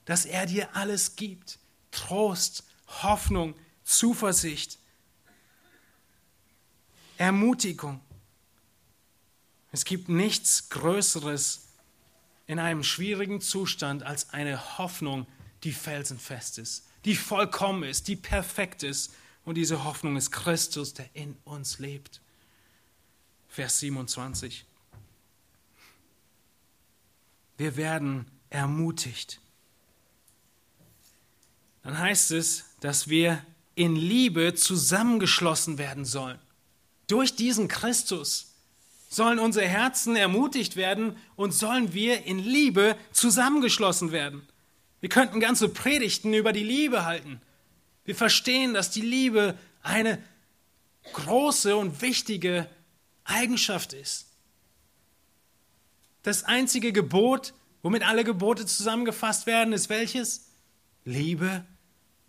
dass er dir alles gibt. Trost, Hoffnung, Zuversicht, Ermutigung. Es gibt nichts Größeres in einem schwierigen Zustand als eine Hoffnung, die felsenfest ist, die vollkommen ist, die perfekt ist. Und diese Hoffnung ist Christus, der in uns lebt. Vers 27. Wir werden ermutigt. Dann heißt es, dass wir in Liebe zusammengeschlossen werden sollen. Durch diesen Christus sollen unsere Herzen ermutigt werden und sollen wir in Liebe zusammengeschlossen werden. Wir könnten ganze Predigten über die Liebe halten. Wir verstehen, dass die Liebe eine große und wichtige Eigenschaft ist. Das einzige Gebot, womit alle Gebote zusammengefasst werden, ist welches? Liebe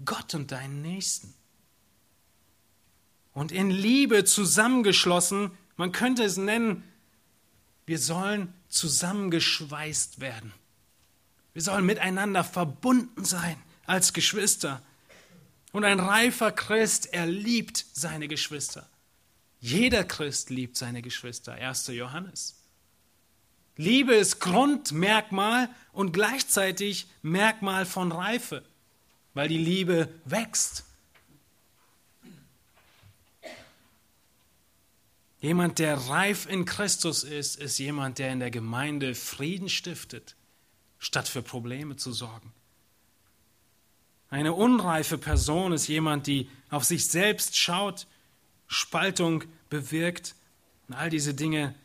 Gott und deinen Nächsten. Und in Liebe zusammengeschlossen, man könnte es nennen, wir sollen zusammengeschweißt werden. Wir sollen miteinander verbunden sein als Geschwister. Und ein reifer Christ, er liebt seine Geschwister. Jeder Christ liebt seine Geschwister. 1. Johannes. Liebe ist Grundmerkmal und gleichzeitig Merkmal von Reife, weil die Liebe wächst. Jemand, der reif in Christus ist, ist jemand, der in der Gemeinde Frieden stiftet, statt für Probleme zu sorgen. Eine unreife Person ist jemand, die auf sich selbst schaut, Spaltung bewirkt und all diese Dinge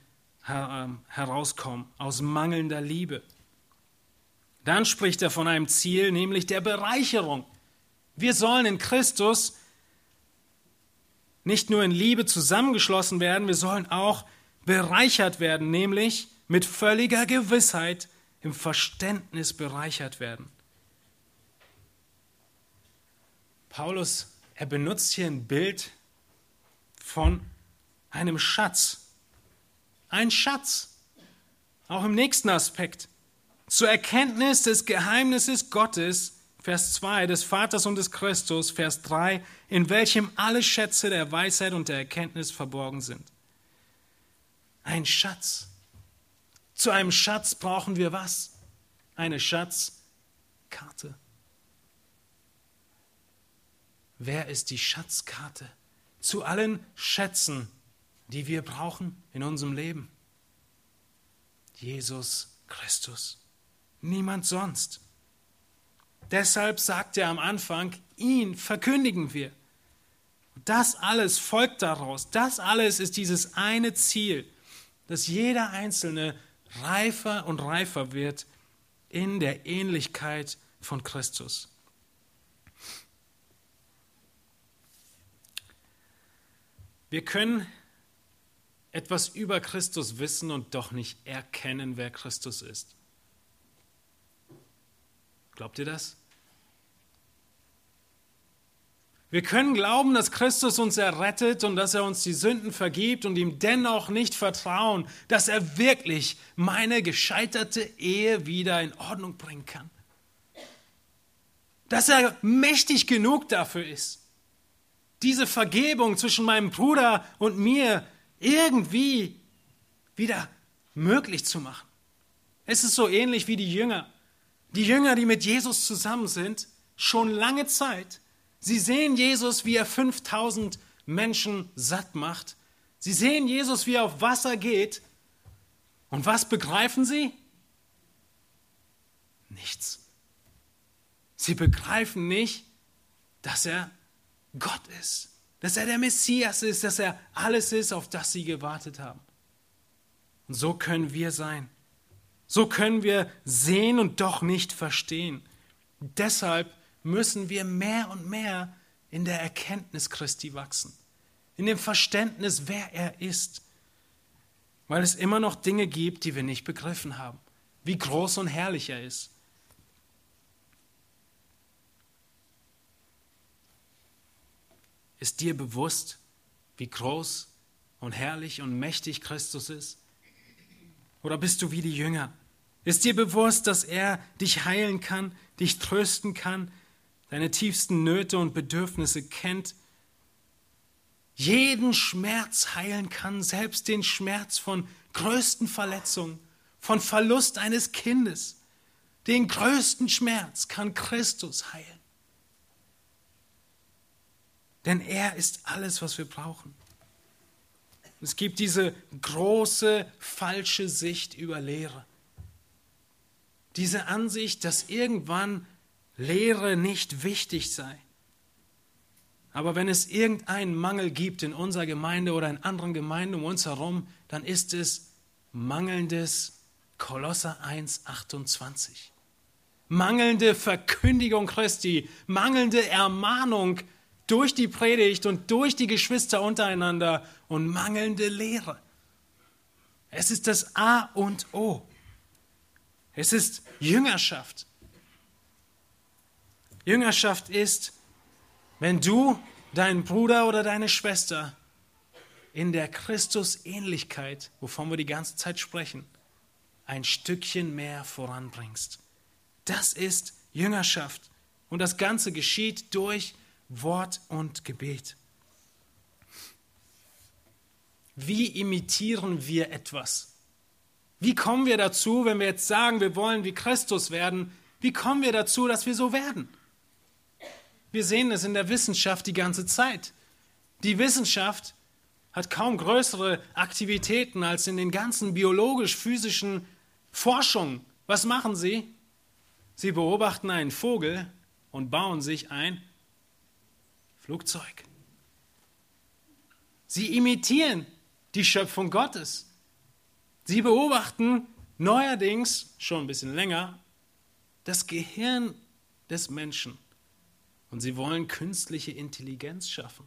ähm, herauskommen aus mangelnder Liebe. Dann spricht er von einem Ziel, nämlich der Bereicherung. Wir sollen in Christus nicht nur in Liebe zusammengeschlossen werden, wir sollen auch bereichert werden, nämlich mit völliger Gewissheit im Verständnis bereichert werden. Paulus, er benutzt hier ein Bild von einem Schatz. Ein Schatz. Auch im nächsten Aspekt. Zur Erkenntnis des Geheimnisses Gottes, Vers 2, des Vaters und des Christus, Vers 3, in welchem alle Schätze der Weisheit und der Erkenntnis verborgen sind. Ein Schatz. Zu einem Schatz brauchen wir was? Eine Schatzkarte. Wer ist die Schatzkarte zu allen Schätzen, die wir brauchen in unserem Leben? Jesus Christus. Niemand sonst. Deshalb sagt er am Anfang, ihn verkündigen wir. Das alles folgt daraus. Das alles ist dieses eine Ziel, dass jeder Einzelne reifer und reifer wird in der Ähnlichkeit von Christus. Wir können etwas über Christus wissen und doch nicht erkennen, wer Christus ist. Glaubt ihr das? Wir können glauben, dass Christus uns errettet und dass er uns die Sünden vergibt und ihm dennoch nicht vertrauen, dass er wirklich meine gescheiterte Ehe wieder in Ordnung bringen kann. Dass er mächtig genug dafür ist diese Vergebung zwischen meinem Bruder und mir irgendwie wieder möglich zu machen. Es ist so ähnlich wie die Jünger. Die Jünger, die mit Jesus zusammen sind, schon lange Zeit. Sie sehen Jesus, wie er 5000 Menschen satt macht. Sie sehen Jesus, wie er auf Wasser geht. Und was begreifen sie? Nichts. Sie begreifen nicht, dass er Gott ist, dass er der Messias ist, dass er alles ist, auf das sie gewartet haben. Und so können wir sein. So können wir sehen und doch nicht verstehen. deshalb müssen wir mehr und mehr in der Erkenntnis Christi wachsen, in dem Verständnis, wer er ist, weil es immer noch Dinge gibt, die wir nicht begriffen haben, wie groß und herrlich er ist. Ist dir bewusst, wie groß und herrlich und mächtig Christus ist? Oder bist du wie die Jünger, Ist dir bewusst, dass er dich heilen kann, dich trösten kann, deine tiefsten Nöte und Bedürfnisse kennt, jeden Schmerz heilen kann, selbst den Schmerz von größten Verletzungen, von Verlust eines Kindes. Den größten Schmerz kann Christus heilen. Denn er ist alles, was wir brauchen. Es gibt diese große falsche Sicht über Lehre. Diese Ansicht, dass irgendwann Lehre nicht wichtig sei. Aber wenn es irgendeinen Mangel gibt in unserer Gemeinde oder in anderen Gemeinden um uns herum, dann ist es mangelndes Kolosser 1, 28. Mangelnde Verkündigung Christi, mangelnde Ermahnung durch die Predigt und durch die Geschwister untereinander und mangelnde Lehre. Es ist das A und O. Es ist Jüngerschaft. Jüngerschaft ist, wenn du deinen Bruder oder deine Schwester in der Christusähnlichkeit, wovon wir die ganze Zeit sprechen, ein Stückchen mehr voranbringst. Das ist Jüngerschaft. Und das Ganze geschieht durch Wort und Gebet. Wie imitieren wir etwas? Wie kommen wir dazu, wenn wir jetzt sagen, wir wollen wie Christus werden, wie kommen wir dazu, dass wir so werden? Wir sehen es in der Wissenschaft die ganze Zeit. Die Wissenschaft hat kaum größere Aktivitäten als in den ganzen biologisch-physischen Forschungen. Was machen sie? Sie beobachten einen Vogel und bauen sich ein Flugzeug. Sie imitieren die Schöpfung Gottes. Sie beobachten neuerdings, schon ein bisschen länger, das Gehirn des Menschen. Und sie wollen künstliche Intelligenz schaffen.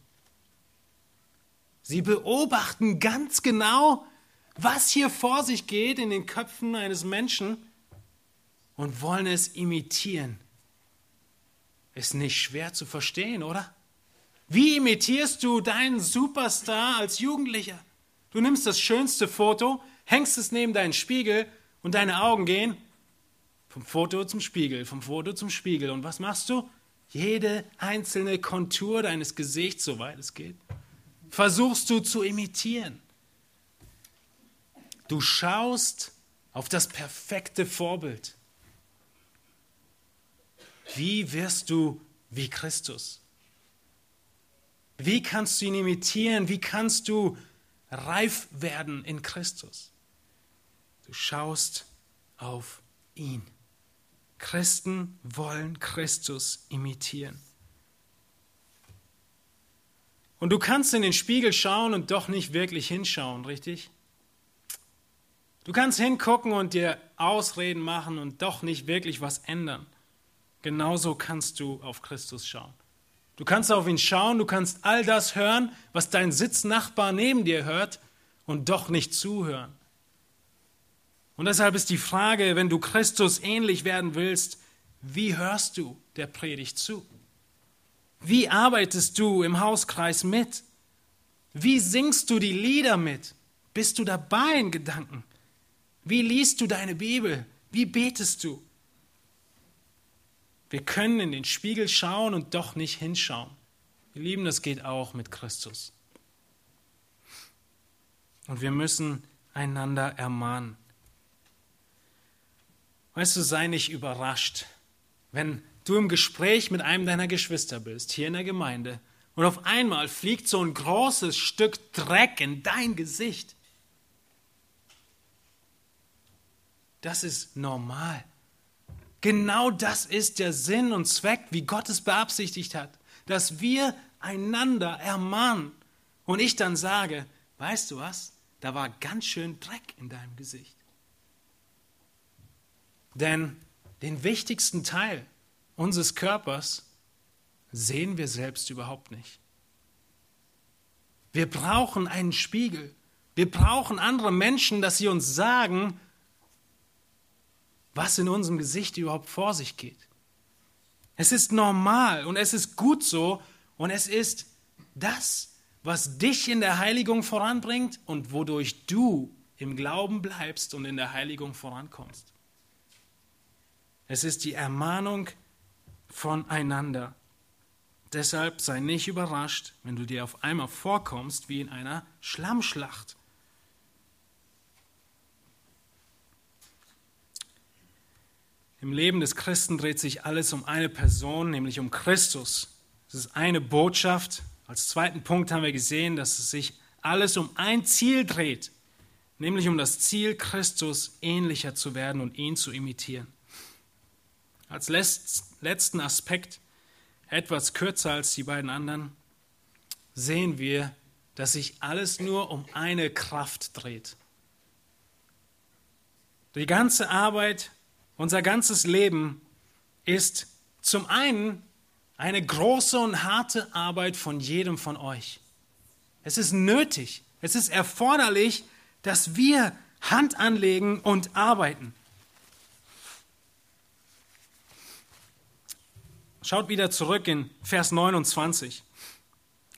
Sie beobachten ganz genau, was hier vor sich geht in den Köpfen eines Menschen und wollen es imitieren. Ist nicht schwer zu verstehen, oder? Wie imitierst du deinen Superstar als Jugendlicher? Du nimmst das schönste Foto, hängst es neben deinen Spiegel und deine Augen gehen vom Foto zum Spiegel, vom Foto zum Spiegel. Und was machst du? Jede einzelne Kontur deines Gesichts, soweit es geht, versuchst du zu imitieren. Du schaust auf das perfekte Vorbild. Wie wirst du wie Christus? Wie kannst du ihn imitieren? Wie kannst du reif werden in Christus? Du schaust auf ihn. Christen wollen Christus imitieren. Und du kannst in den Spiegel schauen und doch nicht wirklich hinschauen, richtig? Du kannst hingucken und dir Ausreden machen und doch nicht wirklich was ändern. Genauso kannst du auf Christus schauen. Du kannst auf ihn schauen, du kannst all das hören, was dein Sitznachbar neben dir hört und doch nicht zuhören. Und deshalb ist die Frage, wenn du Christus ähnlich werden willst, wie hörst du der Predigt zu? Wie arbeitest du im Hauskreis mit? Wie singst du die Lieder mit? Bist du dabei in Gedanken? Wie liest du deine Bibel? Wie betest du? Wir können in den Spiegel schauen und doch nicht hinschauen. Ihr Lieben, das geht auch mit Christus. Und wir müssen einander ermahnen. Weißt du, sei nicht überrascht, wenn du im Gespräch mit einem deiner Geschwister bist, hier in der Gemeinde, und auf einmal fliegt so ein großes Stück Dreck in dein Gesicht. Das ist normal. Genau das ist der Sinn und Zweck, wie Gott es beabsichtigt hat, dass wir einander ermahnen. Und ich dann sage, weißt du was, da war ganz schön Dreck in deinem Gesicht. Denn den wichtigsten Teil unseres Körpers sehen wir selbst überhaupt nicht. Wir brauchen einen Spiegel. Wir brauchen andere Menschen, dass sie uns sagen, was in unserem Gesicht überhaupt vor sich geht. Es ist normal und es ist gut so und es ist das, was dich in der Heiligung voranbringt und wodurch du im Glauben bleibst und in der Heiligung vorankommst. Es ist die Ermahnung voneinander. Deshalb sei nicht überrascht, wenn du dir auf einmal vorkommst wie in einer Schlammschlacht. Im Leben des Christen dreht sich alles um eine Person, nämlich um Christus. Es ist eine Botschaft. Als zweiten Punkt haben wir gesehen, dass es sich alles um ein Ziel dreht, nämlich um das Ziel, Christus ähnlicher zu werden und ihn zu imitieren. Als letzten Aspekt, etwas kürzer als die beiden anderen, sehen wir, dass sich alles nur um eine Kraft dreht. Die ganze Arbeit, unser ganzes Leben ist zum einen eine große und harte Arbeit von jedem von euch. Es ist nötig, es ist erforderlich, dass wir Hand anlegen und arbeiten. Schaut wieder zurück in Vers 29.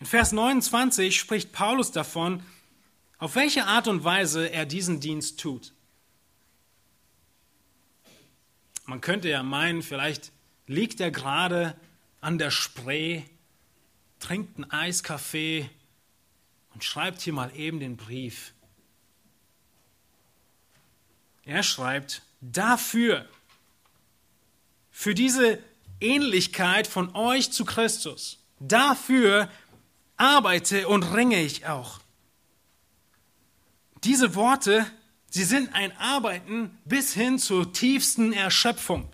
In Vers 29 spricht Paulus davon, auf welche Art und Weise er diesen Dienst tut. Man könnte ja meinen, vielleicht liegt er gerade an der Spree, trinkt einen Eiskaffee und schreibt hier mal eben den Brief. Er schreibt, dafür, für diese Ähnlichkeit von euch zu Christus. Dafür arbeite und ringe ich auch. Diese Worte, sie sind ein Arbeiten bis hin zur tiefsten Erschöpfung.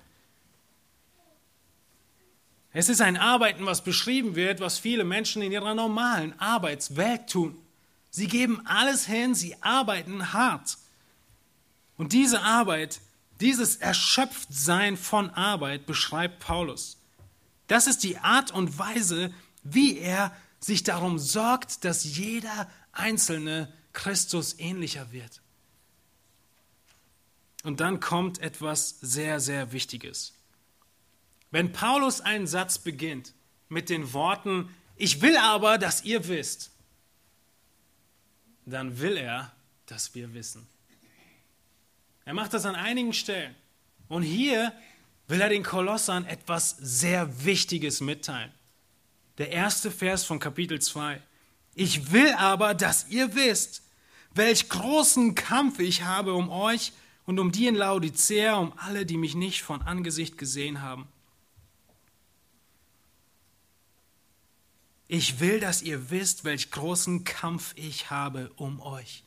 Es ist ein Arbeiten, was beschrieben wird, was viele Menschen in ihrer normalen Arbeitswelt tun. Sie geben alles hin, sie arbeiten hart. Und diese Arbeit dieses Erschöpftsein von Arbeit beschreibt Paulus. Das ist die Art und Weise, wie er sich darum sorgt, dass jeder Einzelne Christus ähnlicher wird. Und dann kommt etwas sehr, sehr Wichtiges. Wenn Paulus einen Satz beginnt mit den Worten, ich will aber, dass ihr wisst, dann will er, dass wir wissen. Er macht das an einigen Stellen. Und hier will er den Kolossern etwas sehr Wichtiges mitteilen. Der erste Vers von Kapitel 2. Ich will aber, dass ihr wisst, welch großen Kampf ich habe um euch und um die in Laodicea, um alle, die mich nicht von Angesicht gesehen haben. Ich will, dass ihr wisst, welch großen Kampf ich habe um euch.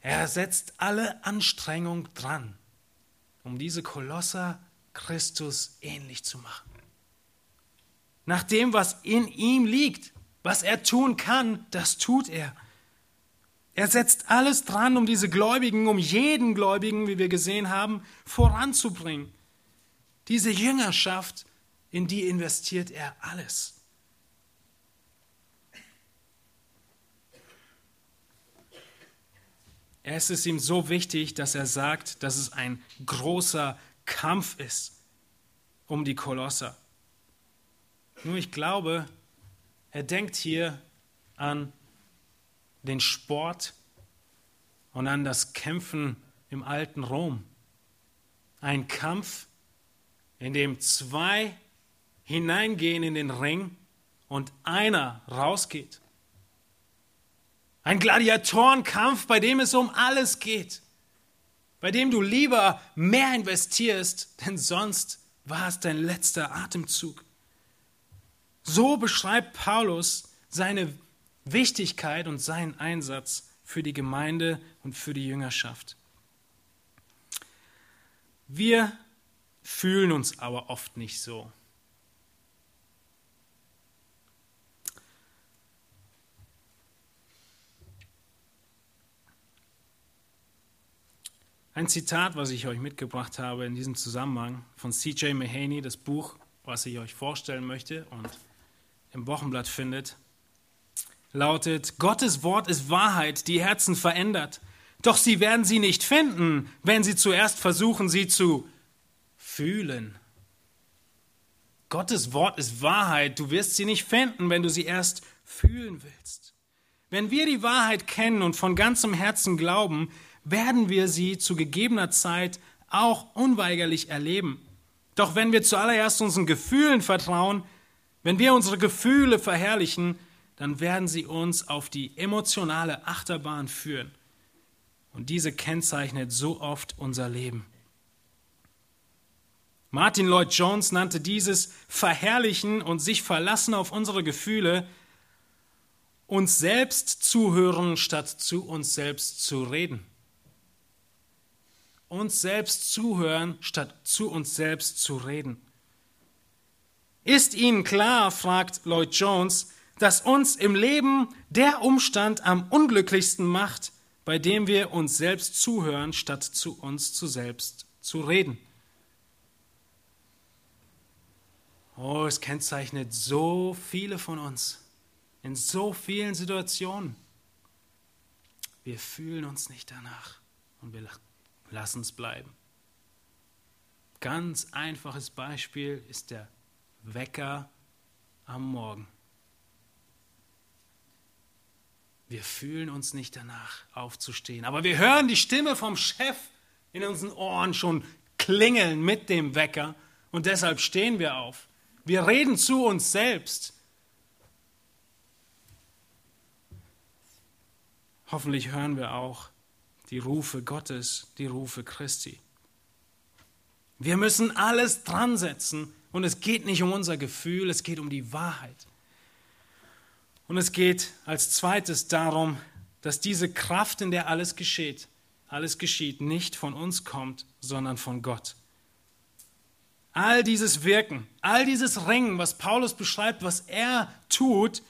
Er setzt alle Anstrengung dran, um diese Kolosser Christus ähnlich zu machen. Nach dem, was in ihm liegt, was er tun kann, das tut er. Er setzt alles dran, um diese Gläubigen, um jeden Gläubigen, wie wir gesehen haben, voranzubringen. Diese Jüngerschaft, in die investiert er alles. Es ist ihm so wichtig, dass er sagt, dass es ein großer Kampf ist um die Kolosser. Nur ich glaube, er denkt hier an den Sport und an das Kämpfen im alten Rom. Ein Kampf, in dem zwei hineingehen in den Ring und einer rausgeht. Ein Gladiatorenkampf, bei dem es um alles geht. Bei dem du lieber mehr investierst, denn sonst war es dein letzter Atemzug. So beschreibt Paulus seine Wichtigkeit und seinen Einsatz für die Gemeinde und für die Jüngerschaft. Wir fühlen uns aber oft nicht so. Ein Zitat, was ich euch mitgebracht habe in diesem Zusammenhang von C.J. Mahaney, das Buch, was ich euch vorstellen möchte und im Wochenblatt findet, lautet, Gottes Wort ist Wahrheit, die Herzen verändert. Doch sie werden sie nicht finden, wenn sie zuerst versuchen, sie zu fühlen. Gottes Wort ist Wahrheit, du wirst sie nicht finden, wenn du sie erst fühlen willst. Wenn wir die Wahrheit kennen und von ganzem Herzen glauben, werden wir sie zu gegebener Zeit auch unweigerlich erleben. Doch wenn wir zuallererst unseren Gefühlen vertrauen, wenn wir unsere Gefühle verherrlichen, dann werden sie uns auf die emotionale Achterbahn führen. Und diese kennzeichnet so oft unser Leben. Martin Lloyd Jones nannte dieses Verherrlichen und sich verlassen auf unsere Gefühle uns selbst zuhören, statt zu uns selbst zu reden. Uns selbst zuhören, statt zu uns selbst zu reden. Ist Ihnen klar, fragt Lloyd Jones, dass uns im Leben der Umstand am unglücklichsten macht, bei dem wir uns selbst zuhören, statt zu uns zu selbst zu reden? Oh, es kennzeichnet so viele von uns in so vielen Situationen. Wir fühlen uns nicht danach und wir lassen es bleiben. Ganz einfaches Beispiel ist der Wecker am Morgen. Wir fühlen uns nicht danach aufzustehen, aber wir hören die Stimme vom Chef in unseren Ohren schon klingeln mit dem Wecker und deshalb stehen wir auf. Wir reden zu uns selbst. Hoffentlich hören wir auch die Rufe Gottes, die Rufe Christi. Wir müssen alles dran setzen und es geht nicht um unser Gefühl, es geht um die Wahrheit. Und es geht als zweites darum, dass diese Kraft, in der alles geschieht, alles geschieht, nicht von uns kommt, sondern von Gott. All dieses Wirken, all dieses Ringen, was Paulus beschreibt, was er tut,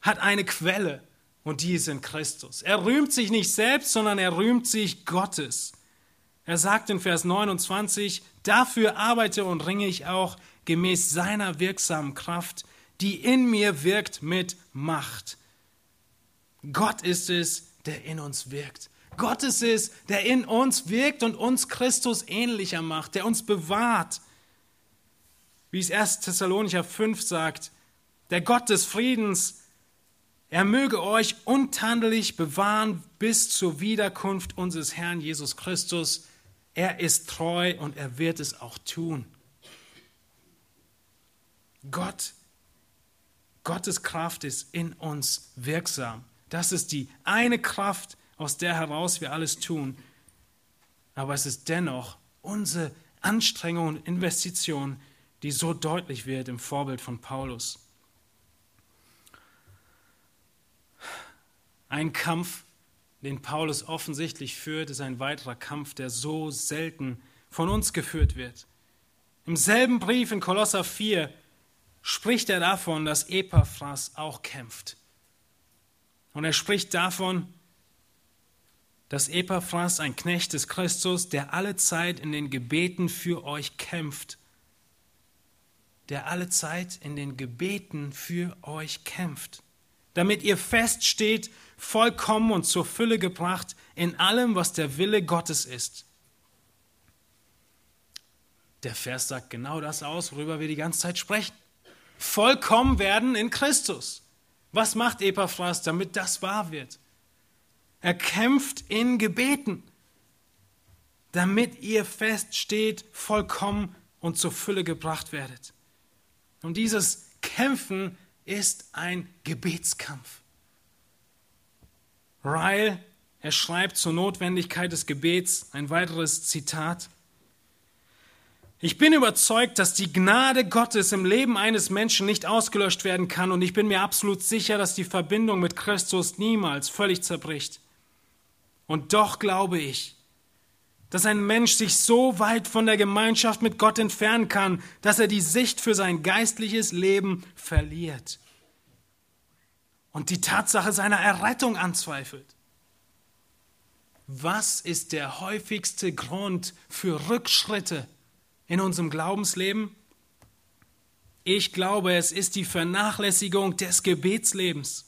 hat eine Quelle und die ist in Christus. Er rühmt sich nicht selbst, sondern er rühmt sich Gottes. Er sagt in Vers 29, dafür arbeite und ringe ich auch gemäß seiner wirksamen Kraft, die in mir wirkt mit Macht. Gott ist es, der in uns wirkt. Gott ist es, der in uns wirkt und uns Christus ähnlicher macht, der uns bewahrt, wie es 1. Thessalonicher 5 sagt, der Gott des Friedens, er möge euch untadelig bewahren bis zur Wiederkunft unseres Herrn Jesus Christus. Er ist treu und er wird es auch tun. Gott, Gottes Kraft ist in uns wirksam. Das ist die eine Kraft, aus der heraus wir alles tun. Aber es ist dennoch unsere Anstrengung und Investition, die so deutlich wird im Vorbild von Paulus. Ein Kampf, den Paulus offensichtlich führt, ist ein weiterer Kampf, der so selten von uns geführt wird. Im selben Brief in Kolosser 4 spricht er davon, dass Epaphras auch kämpft. Und er spricht davon, dass Epaphras ein Knecht des Christus, der alle Zeit in den Gebeten für euch kämpft der alle Zeit in den Gebeten für euch kämpft, damit ihr feststeht, vollkommen und zur Fülle gebracht in allem, was der Wille Gottes ist. Der Vers sagt genau das aus, worüber wir die ganze Zeit sprechen. Vollkommen werden in Christus. Was macht Epaphras, damit das wahr wird? Er kämpft in Gebeten, damit ihr feststeht, vollkommen und zur Fülle gebracht werdet. Und dieses Kämpfen ist ein Gebetskampf. Ryle, er schreibt zur Notwendigkeit des Gebets ein weiteres Zitat. Ich bin überzeugt, dass die Gnade Gottes im Leben eines Menschen nicht ausgelöscht werden kann und ich bin mir absolut sicher, dass die Verbindung mit Christus niemals völlig zerbricht. Und doch glaube ich, dass ein Mensch sich so weit von der Gemeinschaft mit Gott entfernen kann, dass er die Sicht für sein geistliches Leben verliert und die Tatsache seiner Errettung anzweifelt. Was ist der häufigste Grund für Rückschritte in unserem Glaubensleben? Ich glaube, es ist die Vernachlässigung des Gebetslebens.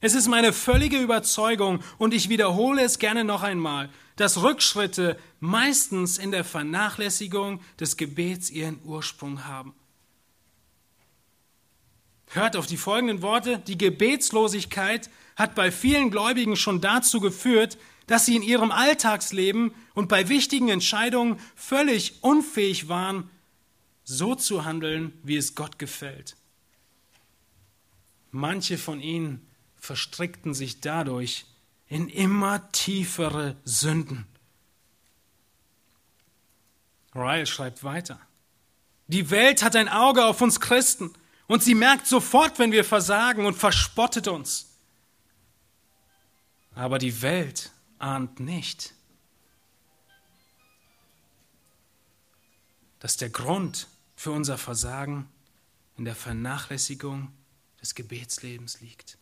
Es ist meine völlige Überzeugung und ich wiederhole es gerne noch einmal dass Rückschritte meistens in der Vernachlässigung des Gebets ihren Ursprung haben. Hört auf die folgenden Worte. Die Gebetslosigkeit hat bei vielen Gläubigen schon dazu geführt, dass sie in ihrem Alltagsleben und bei wichtigen Entscheidungen völlig unfähig waren, so zu handeln, wie es Gott gefällt. Manche von ihnen verstrickten sich dadurch in immer tiefere Sünden. Ryle schreibt weiter. Die Welt hat ein Auge auf uns Christen und sie merkt sofort, wenn wir versagen und verspottet uns. Aber die Welt ahnt nicht, dass der Grund für unser Versagen in der Vernachlässigung des Gebetslebens liegt.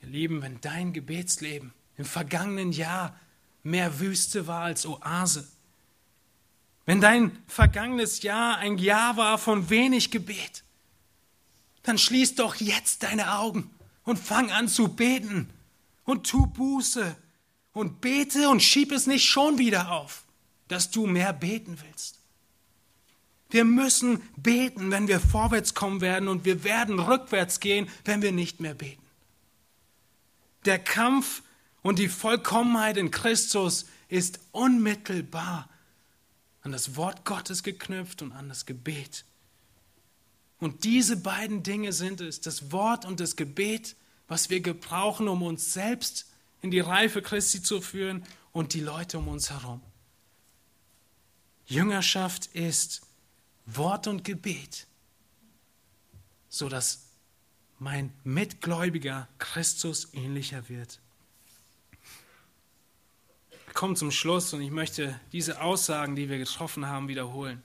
Ihr Lieben, wenn dein Gebetsleben im vergangenen Jahr mehr Wüste war als Oase, wenn dein vergangenes Jahr ein Jahr war von wenig Gebet, dann schließ doch jetzt deine Augen und fang an zu beten und tu Buße und bete und schieb es nicht schon wieder auf, dass du mehr beten willst. Wir müssen beten, wenn wir vorwärts kommen werden und wir werden rückwärts gehen, wenn wir nicht mehr beten. Der Kampf und die Vollkommenheit in Christus ist unmittelbar an das Wort Gottes geknüpft und an das Gebet. Und diese beiden Dinge sind es, das Wort und das Gebet, was wir gebrauchen, um uns selbst in die Reife Christi zu führen und die Leute um uns herum. Jüngerschaft ist Wort und Gebet, sodass mein Mitgläubiger Christus ähnlicher wird. Wir kommen zum Schluss und ich möchte diese Aussagen, die wir getroffen haben, wiederholen.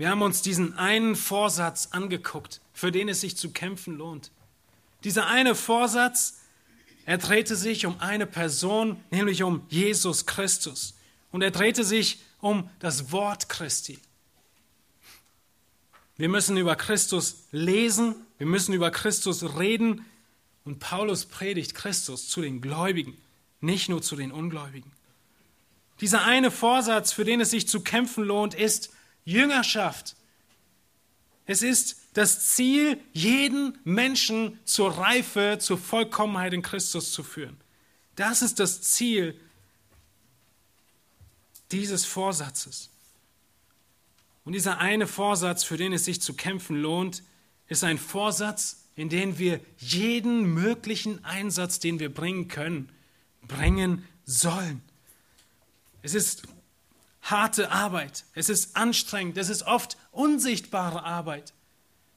Wir haben uns diesen einen Vorsatz angeguckt, für den es sich zu kämpfen lohnt. Dieser eine Vorsatz, er drehte sich um eine Person, nämlich um Jesus Christus. Und er drehte sich um das Wort Christi. Wir müssen über Christus lesen, wir müssen über Christus reden und Paulus predigt Christus zu den Gläubigen, nicht nur zu den Ungläubigen. Dieser eine Vorsatz, für den es sich zu kämpfen lohnt, ist Jüngerschaft. Es ist das Ziel, jeden Menschen zur Reife, zur Vollkommenheit in Christus zu führen. Das ist das Ziel dieses Vorsatzes. Und dieser eine Vorsatz, für den es sich zu kämpfen lohnt, ist ein Vorsatz, in dem wir jeden möglichen Einsatz, den wir bringen können, bringen sollen. Es ist harte Arbeit, es ist anstrengend, es ist oft unsichtbare Arbeit.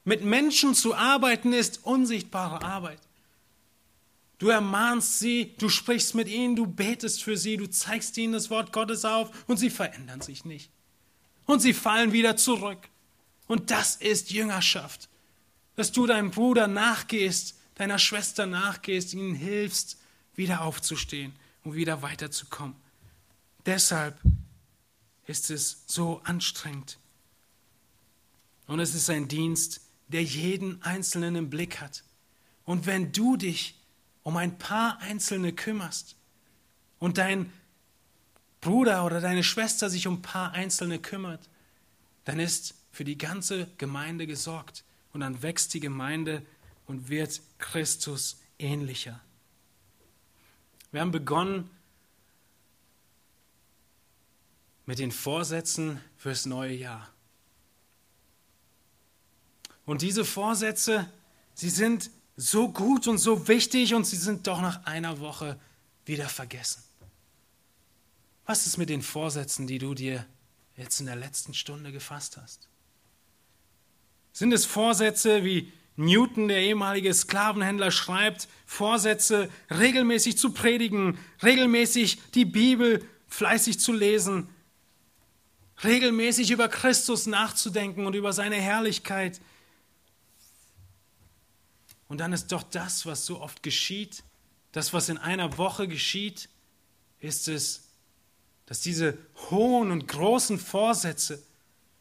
Mit Menschen zu arbeiten ist unsichtbare Arbeit. Du ermahnst sie, du sprichst mit ihnen, du betest für sie, du zeigst ihnen das Wort Gottes auf und sie verändern sich nicht. Und sie fallen wieder zurück. Und das ist Jüngerschaft. Dass du deinem Bruder nachgehst, deiner Schwester nachgehst, ihnen hilfst, wieder aufzustehen und wieder weiterzukommen. Deshalb ist es so anstrengend. Und es ist ein Dienst, der jeden Einzelnen im Blick hat. Und wenn du dich um ein paar Einzelne kümmerst und dein Bruder oder deine Schwester sich um ein paar Einzelne kümmert, dann ist für die ganze Gemeinde gesorgt und dann wächst die Gemeinde und wird Christus ähnlicher. Wir haben begonnen mit den Vorsätzen fürs neue Jahr. Und diese Vorsätze, sie sind so gut und so wichtig und sie sind doch nach einer Woche wieder vergessen. Was ist mit den Vorsätzen, die du dir jetzt in der letzten Stunde gefasst hast? Sind es Vorsätze, wie Newton, der ehemalige Sklavenhändler, schreibt, Vorsätze regelmäßig zu predigen, regelmäßig die Bibel fleißig zu lesen, regelmäßig über Christus nachzudenken und über seine Herrlichkeit. Und dann ist doch das, was so oft geschieht, das, was in einer Woche geschieht, ist es, dass diese hohen und großen Vorsätze,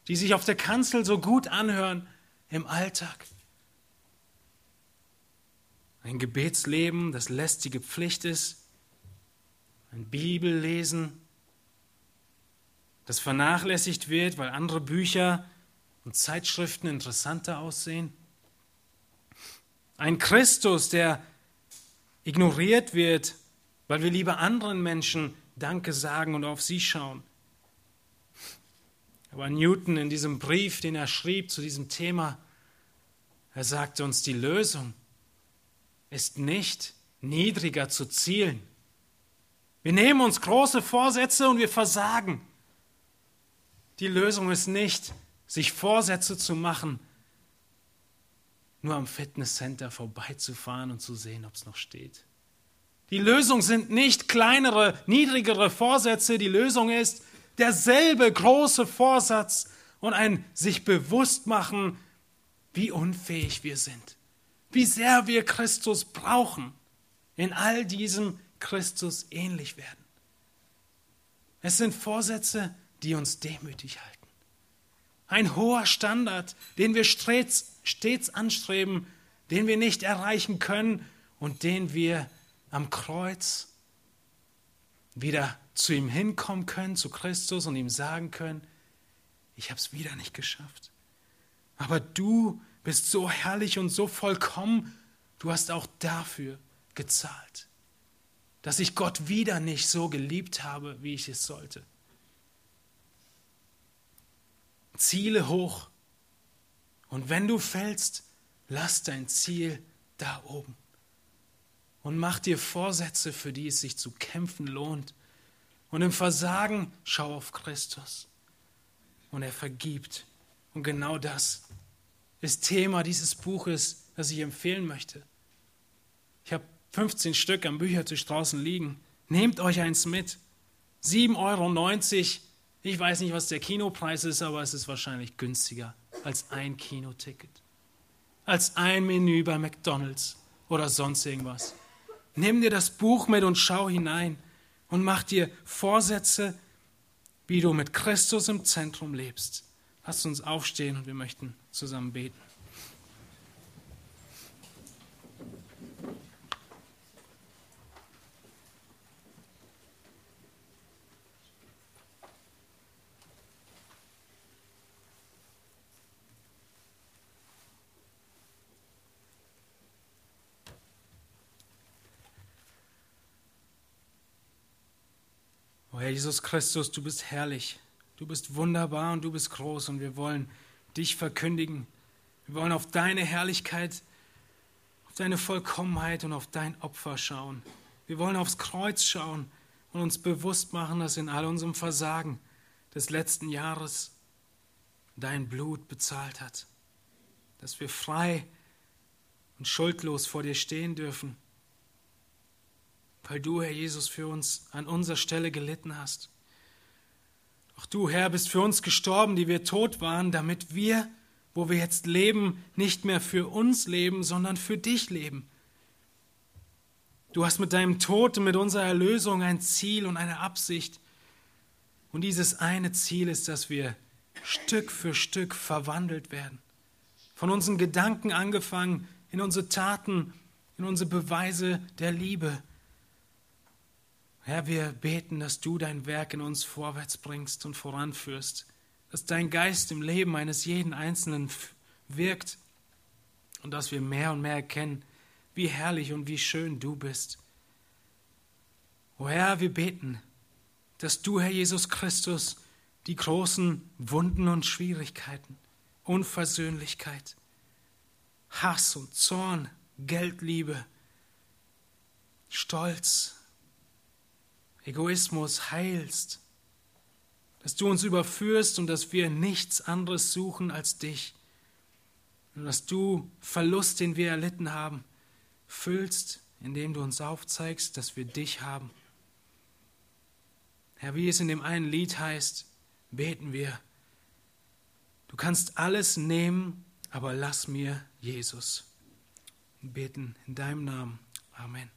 die sich auf der Kanzel so gut anhören, im Alltag, ein Gebetsleben, das lästige Pflicht ist, ein Bibellesen, das vernachlässigt wird, weil andere Bücher und Zeitschriften interessanter aussehen. Ein Christus, der ignoriert wird, weil wir lieber anderen Menschen Danke sagen und auf sie schauen. Aber Newton in diesem Brief, den er schrieb zu diesem Thema, er sagte uns, die Lösung ist nicht niedriger zu zielen. Wir nehmen uns große Vorsätze und wir versagen. Die Lösung ist nicht, sich Vorsätze zu machen, nur am Fitnesscenter vorbeizufahren und zu sehen, ob es noch steht. Die Lösung sind nicht kleinere, niedrigere Vorsätze. Die Lösung ist derselbe große Vorsatz und ein sich bewusst machen, wie unfähig wir sind, wie sehr wir Christus brauchen, in all diesem Christus ähnlich werden. Es sind Vorsätze, die uns demütig halten. Ein hoher Standard, den wir stets, stets anstreben, den wir nicht erreichen können und den wir am Kreuz wieder zu ihm hinkommen können, zu Christus und ihm sagen können, ich habe es wieder nicht geschafft. Aber du bist so herrlich und so vollkommen, du hast auch dafür gezahlt, dass ich Gott wieder nicht so geliebt habe, wie ich es sollte. Ziele hoch. Und wenn du fällst, lass dein Ziel da oben. Und mach dir Vorsätze, für die es sich zu kämpfen lohnt. Und im Versagen schau auf Christus. Und er vergibt. Und genau das ist Thema dieses Buches, das ich empfehlen möchte. Ich habe 15 Stück am Büchertisch draußen liegen. Nehmt euch eins mit. 7,90 Euro ich weiß nicht, was der Kinopreis ist, aber es ist wahrscheinlich günstiger als ein Kinoticket. Als ein Menü bei McDonald's oder sonst irgendwas. Nimm dir das Buch mit und schau hinein und mach dir Vorsätze, wie du mit Christus im Zentrum lebst. Lass uns aufstehen und wir möchten zusammen beten. Herr Jesus Christus, du bist herrlich, du bist wunderbar und du bist groß und wir wollen dich verkündigen. Wir wollen auf deine Herrlichkeit, auf deine Vollkommenheit und auf dein Opfer schauen. Wir wollen aufs Kreuz schauen und uns bewusst machen, dass in all unserem Versagen des letzten Jahres dein Blut bezahlt hat, dass wir frei und schuldlos vor dir stehen dürfen weil du, Herr Jesus, für uns an unserer Stelle gelitten hast. Auch du, Herr, bist für uns gestorben, die wir tot waren, damit wir, wo wir jetzt leben, nicht mehr für uns leben, sondern für dich leben. Du hast mit deinem Tod und mit unserer Erlösung ein Ziel und eine Absicht. Und dieses eine Ziel ist, dass wir Stück für Stück verwandelt werden. Von unseren Gedanken angefangen, in unsere Taten, in unsere Beweise der Liebe Herr, wir beten, dass du dein Werk in uns vorwärts bringst und voranführst, dass dein Geist im Leben eines jeden Einzelnen wirkt und dass wir mehr und mehr erkennen, wie herrlich und wie schön du bist. O Herr, wir beten, dass du, Herr Jesus Christus, die großen Wunden und Schwierigkeiten, Unversöhnlichkeit, Hass und Zorn, Geldliebe, Stolz, Egoismus heilst, dass du uns überführst und dass wir nichts anderes suchen als dich. Und dass du Verlust, den wir erlitten haben, füllst, indem du uns aufzeigst, dass wir dich haben. Herr, wie es in dem einen Lied heißt, beten wir, du kannst alles nehmen, aber lass mir Jesus. Wir beten in deinem Namen. Amen.